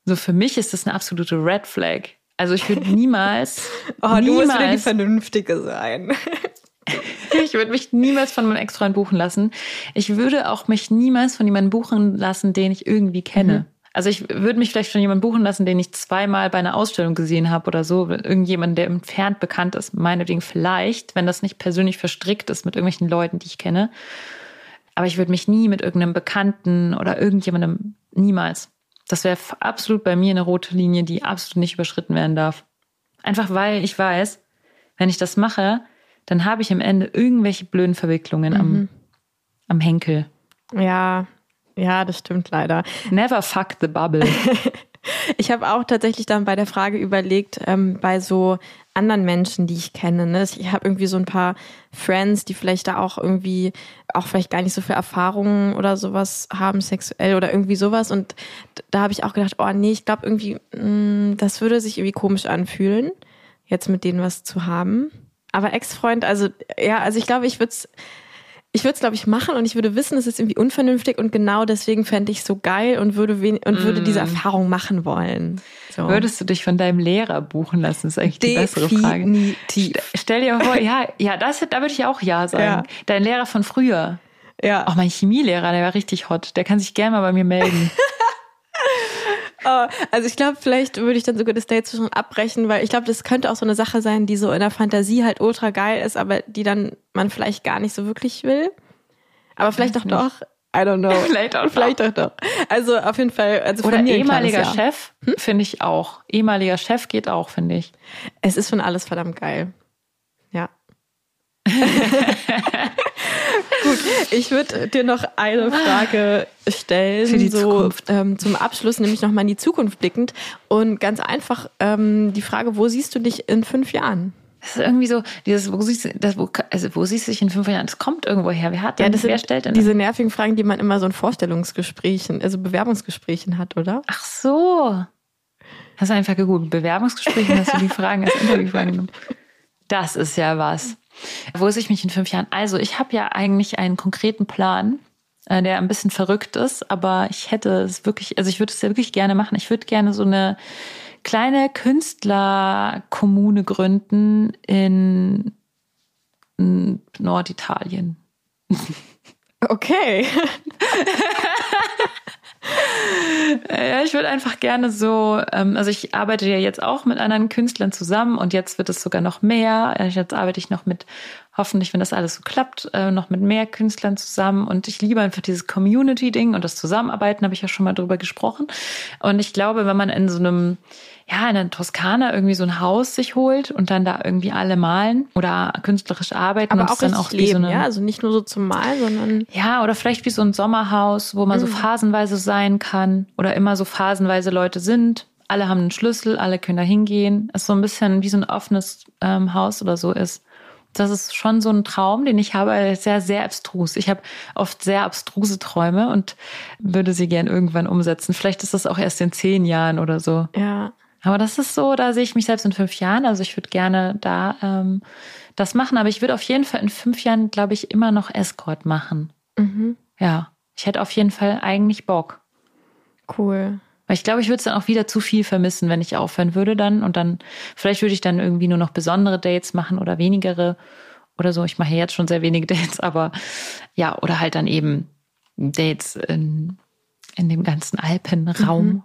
so für mich ist das eine absolute Red Flag. Also ich würde niemals. oh, niemals, du musst wieder die Vernünftige sein. ich würde mich niemals von meinem Ex-Freund buchen lassen. Ich würde auch mich niemals von jemandem buchen lassen, den ich irgendwie kenne. Mhm. Also ich würde mich vielleicht von jemandem buchen lassen, den ich zweimal bei einer Ausstellung gesehen habe oder so. Irgendjemand, der entfernt bekannt ist. Meinetwegen vielleicht, wenn das nicht persönlich verstrickt ist mit irgendwelchen Leuten, die ich kenne. Aber ich würde mich nie mit irgendeinem Bekannten oder irgendjemandem, niemals. Das wäre absolut bei mir eine rote Linie, die absolut nicht überschritten werden darf. Einfach weil ich weiß, wenn ich das mache, dann habe ich am Ende irgendwelche blöden Verwicklungen am, am Henkel. Ja, ja, das stimmt leider. Never fuck the bubble. Ich habe auch tatsächlich dann bei der Frage überlegt, ähm, bei so anderen Menschen, die ich kenne. Ne? Ich habe irgendwie so ein paar Friends, die vielleicht da auch irgendwie, auch vielleicht gar nicht so viel Erfahrungen oder sowas haben, sexuell oder irgendwie sowas. Und da habe ich auch gedacht, oh nee, ich glaube irgendwie, mh, das würde sich irgendwie komisch anfühlen, jetzt mit denen was zu haben. Aber Ex-Freund, also ja, also ich glaube, ich würde es ich würde es, glaube ich, machen und ich würde wissen, es ist irgendwie unvernünftig und genau deswegen fände ich so geil und würde und würde diese Erfahrung machen wollen. So. Würdest du dich von deinem Lehrer buchen lassen? Das ist eigentlich die bessere Frage. Definitiv. Stell dir vor, ja, ja, das, da würde ich auch ja sagen. Ja. Dein Lehrer von früher. Ja. Auch mein Chemielehrer, der war richtig hot. Der kann sich gerne mal bei mir melden. Oh, also ich glaube, vielleicht würde ich dann sogar das Date schon abbrechen, weil ich glaube, das könnte auch so eine Sache sein, die so in der Fantasie halt ultra geil ist, aber die dann man vielleicht gar nicht so wirklich will. Aber vielleicht auch nicht. doch. I don't know. Vielleicht auch doch. Vielleicht auch doch. Also auf jeden Fall. Also Oder kleines ehemaliger. Chef, finde ich auch. Ehemaliger Chef geht auch, finde ich. Es ist schon alles verdammt geil. Gut, ich würde dir noch eine Frage stellen, Für die so Zukunft. ähm, zum Abschluss, nämlich nochmal in die Zukunft blickend. Und ganz einfach ähm, die Frage, wo siehst du dich in fünf Jahren? Das ist irgendwie so, dieses, wo siehst du, das, wo, also wo siehst du dich in fünf Jahren? Das kommt irgendwo her. Wer hat denn, Ja, das wer stellt denn diese nervigen Fragen, die man immer so in Vorstellungsgesprächen, also Bewerbungsgesprächen hat, oder? Ach so. Hast du einfach gegoogelt. Bewerbungsgespräche, hast du die Fragen als Interviewfragen genommen. Das ist ja was. Wo sehe ich mich in fünf Jahren? Also, ich habe ja eigentlich einen konkreten Plan, äh, der ein bisschen verrückt ist, aber ich hätte es wirklich, also ich würde es ja wirklich gerne machen. Ich würde gerne so eine kleine Künstlerkommune gründen in in Norditalien. Okay. Ja, ich würde einfach gerne so, ähm, also ich arbeite ja jetzt auch mit anderen Künstlern zusammen und jetzt wird es sogar noch mehr. Jetzt arbeite ich noch mit, hoffentlich, wenn das alles so klappt, äh, noch mit mehr Künstlern zusammen und ich liebe einfach dieses Community-Ding und das Zusammenarbeiten, habe ich ja schon mal drüber gesprochen. Und ich glaube, wenn man in so einem, ja, in der Toskana irgendwie so ein Haus sich holt und dann da irgendwie alle malen oder künstlerisch arbeiten Aber und auch dann auch wie so leben, eine, ja? Also nicht nur so zum Malen, sondern ja, oder vielleicht wie so ein Sommerhaus, wo man so phasenweise sein kann oder immer so phasenweise Leute sind. Alle haben einen Schlüssel, alle können da hingehen. Es so ein bisschen wie so ein offenes ähm, Haus oder so ist. Das ist schon so ein Traum, den ich habe, ist sehr, sehr abstrus. Ich habe oft sehr abstruse Träume und würde sie gern irgendwann umsetzen. Vielleicht ist das auch erst in zehn Jahren oder so. ja. Aber das ist so, da sehe ich mich selbst in fünf Jahren. Also ich würde gerne da ähm, das machen, aber ich würde auf jeden Fall in fünf Jahren, glaube ich, immer noch Escort machen. Mhm. Ja, ich hätte auf jeden Fall eigentlich Bock. Cool. Weil ich glaube, ich würde es dann auch wieder zu viel vermissen, wenn ich aufhören würde dann. Und dann, vielleicht würde ich dann irgendwie nur noch besondere Dates machen oder wenigere oder so. Ich mache jetzt schon sehr wenige Dates, aber ja, oder halt dann eben Dates in, in dem ganzen Alpenraum.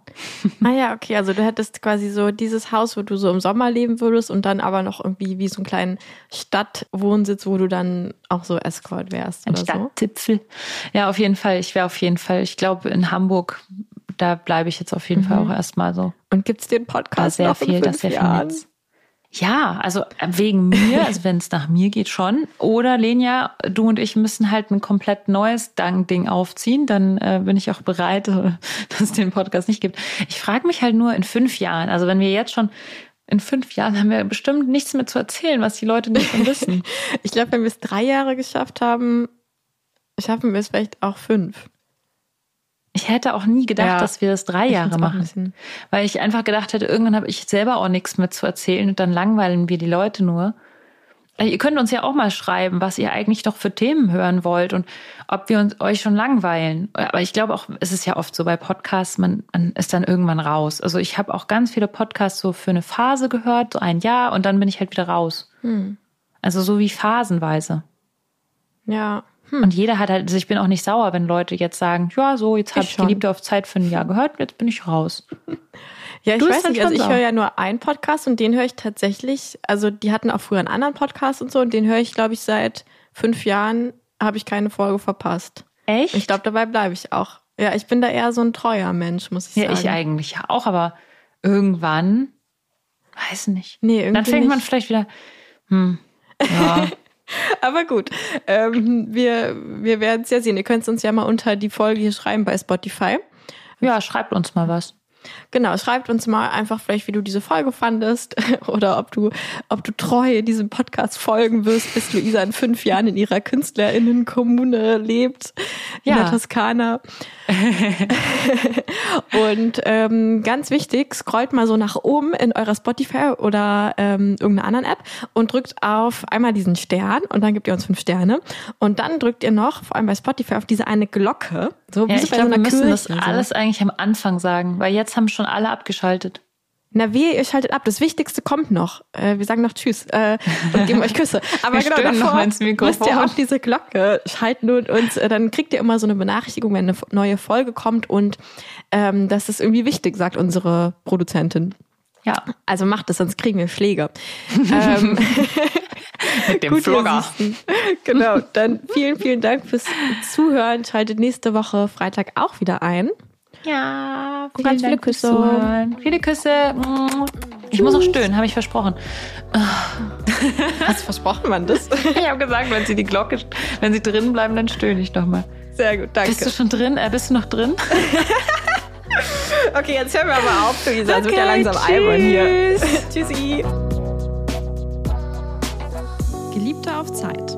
Ah ja, okay. Also du hättest quasi so dieses Haus, wo du so im Sommer leben würdest und dann aber noch irgendwie wie so einen kleinen Stadtwohnsitz, wo du dann auch so Escort wärst Ein oder so. Stadtzipfel. Ja, auf jeden Fall. Ich wäre auf jeden Fall, ich glaube, in Hamburg, da bleibe ich jetzt auf jeden Fall auch erstmal so. Und gibt's den Da Podcast sehr noch in viel, fünf das sehr viel Jahren? Ja, also wegen mir, also wenn es nach mir geht schon. Oder Lenja, du und ich müssen halt ein komplett neues Ding aufziehen. Dann äh, bin ich auch bereit, äh, dass es den Podcast nicht gibt. Ich frage mich halt nur in fünf Jahren, also wenn wir jetzt schon in fünf Jahren haben wir bestimmt nichts mehr zu erzählen, was die Leute nicht schon wissen. Ich glaube, wenn wir es drei Jahre geschafft haben, schaffen wir es vielleicht auch fünf. Ich hätte auch nie gedacht, Ja. dass wir das drei Jahre machen. Weil ich einfach gedacht hätte, irgendwann habe ich selber auch nichts mehr zu erzählen und dann langweilen wir die Leute nur. Ihr könnt uns ja auch mal schreiben, was ihr eigentlich noch für Themen hören wollt und ob wir uns euch schon langweilen. Aber ich glaube auch, es ist ja oft so bei Podcasts, man, man ist dann irgendwann raus. Also ich habe auch ganz viele Podcasts so für eine Phase gehört, so ein Jahr und dann bin ich halt wieder raus. Hm. Also so wie phasenweise. Ja. Und jeder hat halt, also ich bin auch nicht sauer, wenn Leute jetzt sagen, ja, so, jetzt habe Ich ich. Geliebte auf Zeit für ein Jahr gehört, jetzt bin ich raus. Ja, ich Du weiß dann nicht, also ich höre ja nur einen Podcast und den höre ich tatsächlich, also die hatten auch früher einen anderen Podcast und so und den höre ich, glaube ich, seit fünf Jahren habe ich keine Folge verpasst. Echt? Ich glaube, dabei bleibe ich auch. Ja, ich bin da eher so ein treuer Mensch, muss ich ja, sagen. ich eigentlich ja auch, aber irgendwann, weiß nicht. Nee, irgendwie Dann fängt man nicht. vielleicht wieder, hm, ja, Aber gut, ähm, wir, wir werden es ja sehen. Ihr könnt uns ja mal unter die Folge hier schreiben bei Spotify. ja, schreibt uns mal was. Genau, schreibt uns mal einfach vielleicht, wie du diese Folge fandest oder ob du, ob du treu diesem Podcast folgen wirst, bis Luisa in fünf Jahren in ihrer KünstlerInnenkommune lebt, in Ja. der Toskana. Und ähm, ganz wichtig, scrollt mal so nach oben in eurer Spotify oder ähm, irgendeiner anderen App und drückt auf einmal diesen Stern und dann gebt ihr uns fünf Sterne. Und dann drückt ihr noch, vor allem bei Spotify, auf diese eine Glocke. So wie Ja, ich glaube, so wir müssen das Kirche, so. alles eigentlich am Anfang sagen, weil jetzt haben schon alle abgeschaltet. Na wehe, ihr schaltet ab. Das Wichtigste kommt noch. Äh, wir sagen noch Tschüss äh, und geben euch Küsse. Aber genau davor müsst ihr auf diese Glocke schalten und, und äh, dann kriegt ihr immer so eine Benachrichtigung, wenn eine neue Folge kommt und ähm, das ist irgendwie wichtig, sagt unsere Produzentin. Ja, Also macht es, sonst kriegen wir Schläge. ähm, mit dem. Süßen. Genau, dann vielen, vielen Dank fürs Zuhören. Schaltet nächste Woche Freitag auch wieder ein. Ja, Und ganz viele Dank fürs Küsse. Zuhören. Viele Küsse. Ich muss auch stöhnen, habe ich versprochen. Hast du versprochen, man das? Ich habe gesagt, wenn sie die Glocke, wenn sie drin bleiben, dann stöhne ich noch mal. Sehr gut, danke. Bist du schon drin? Äh, bist du noch drin? Okay, jetzt hören wir aber auf, Luisa. Es wird ja Okay, langsam albern hier. tschüss. Tschüssi. Geliebte auf Zeit.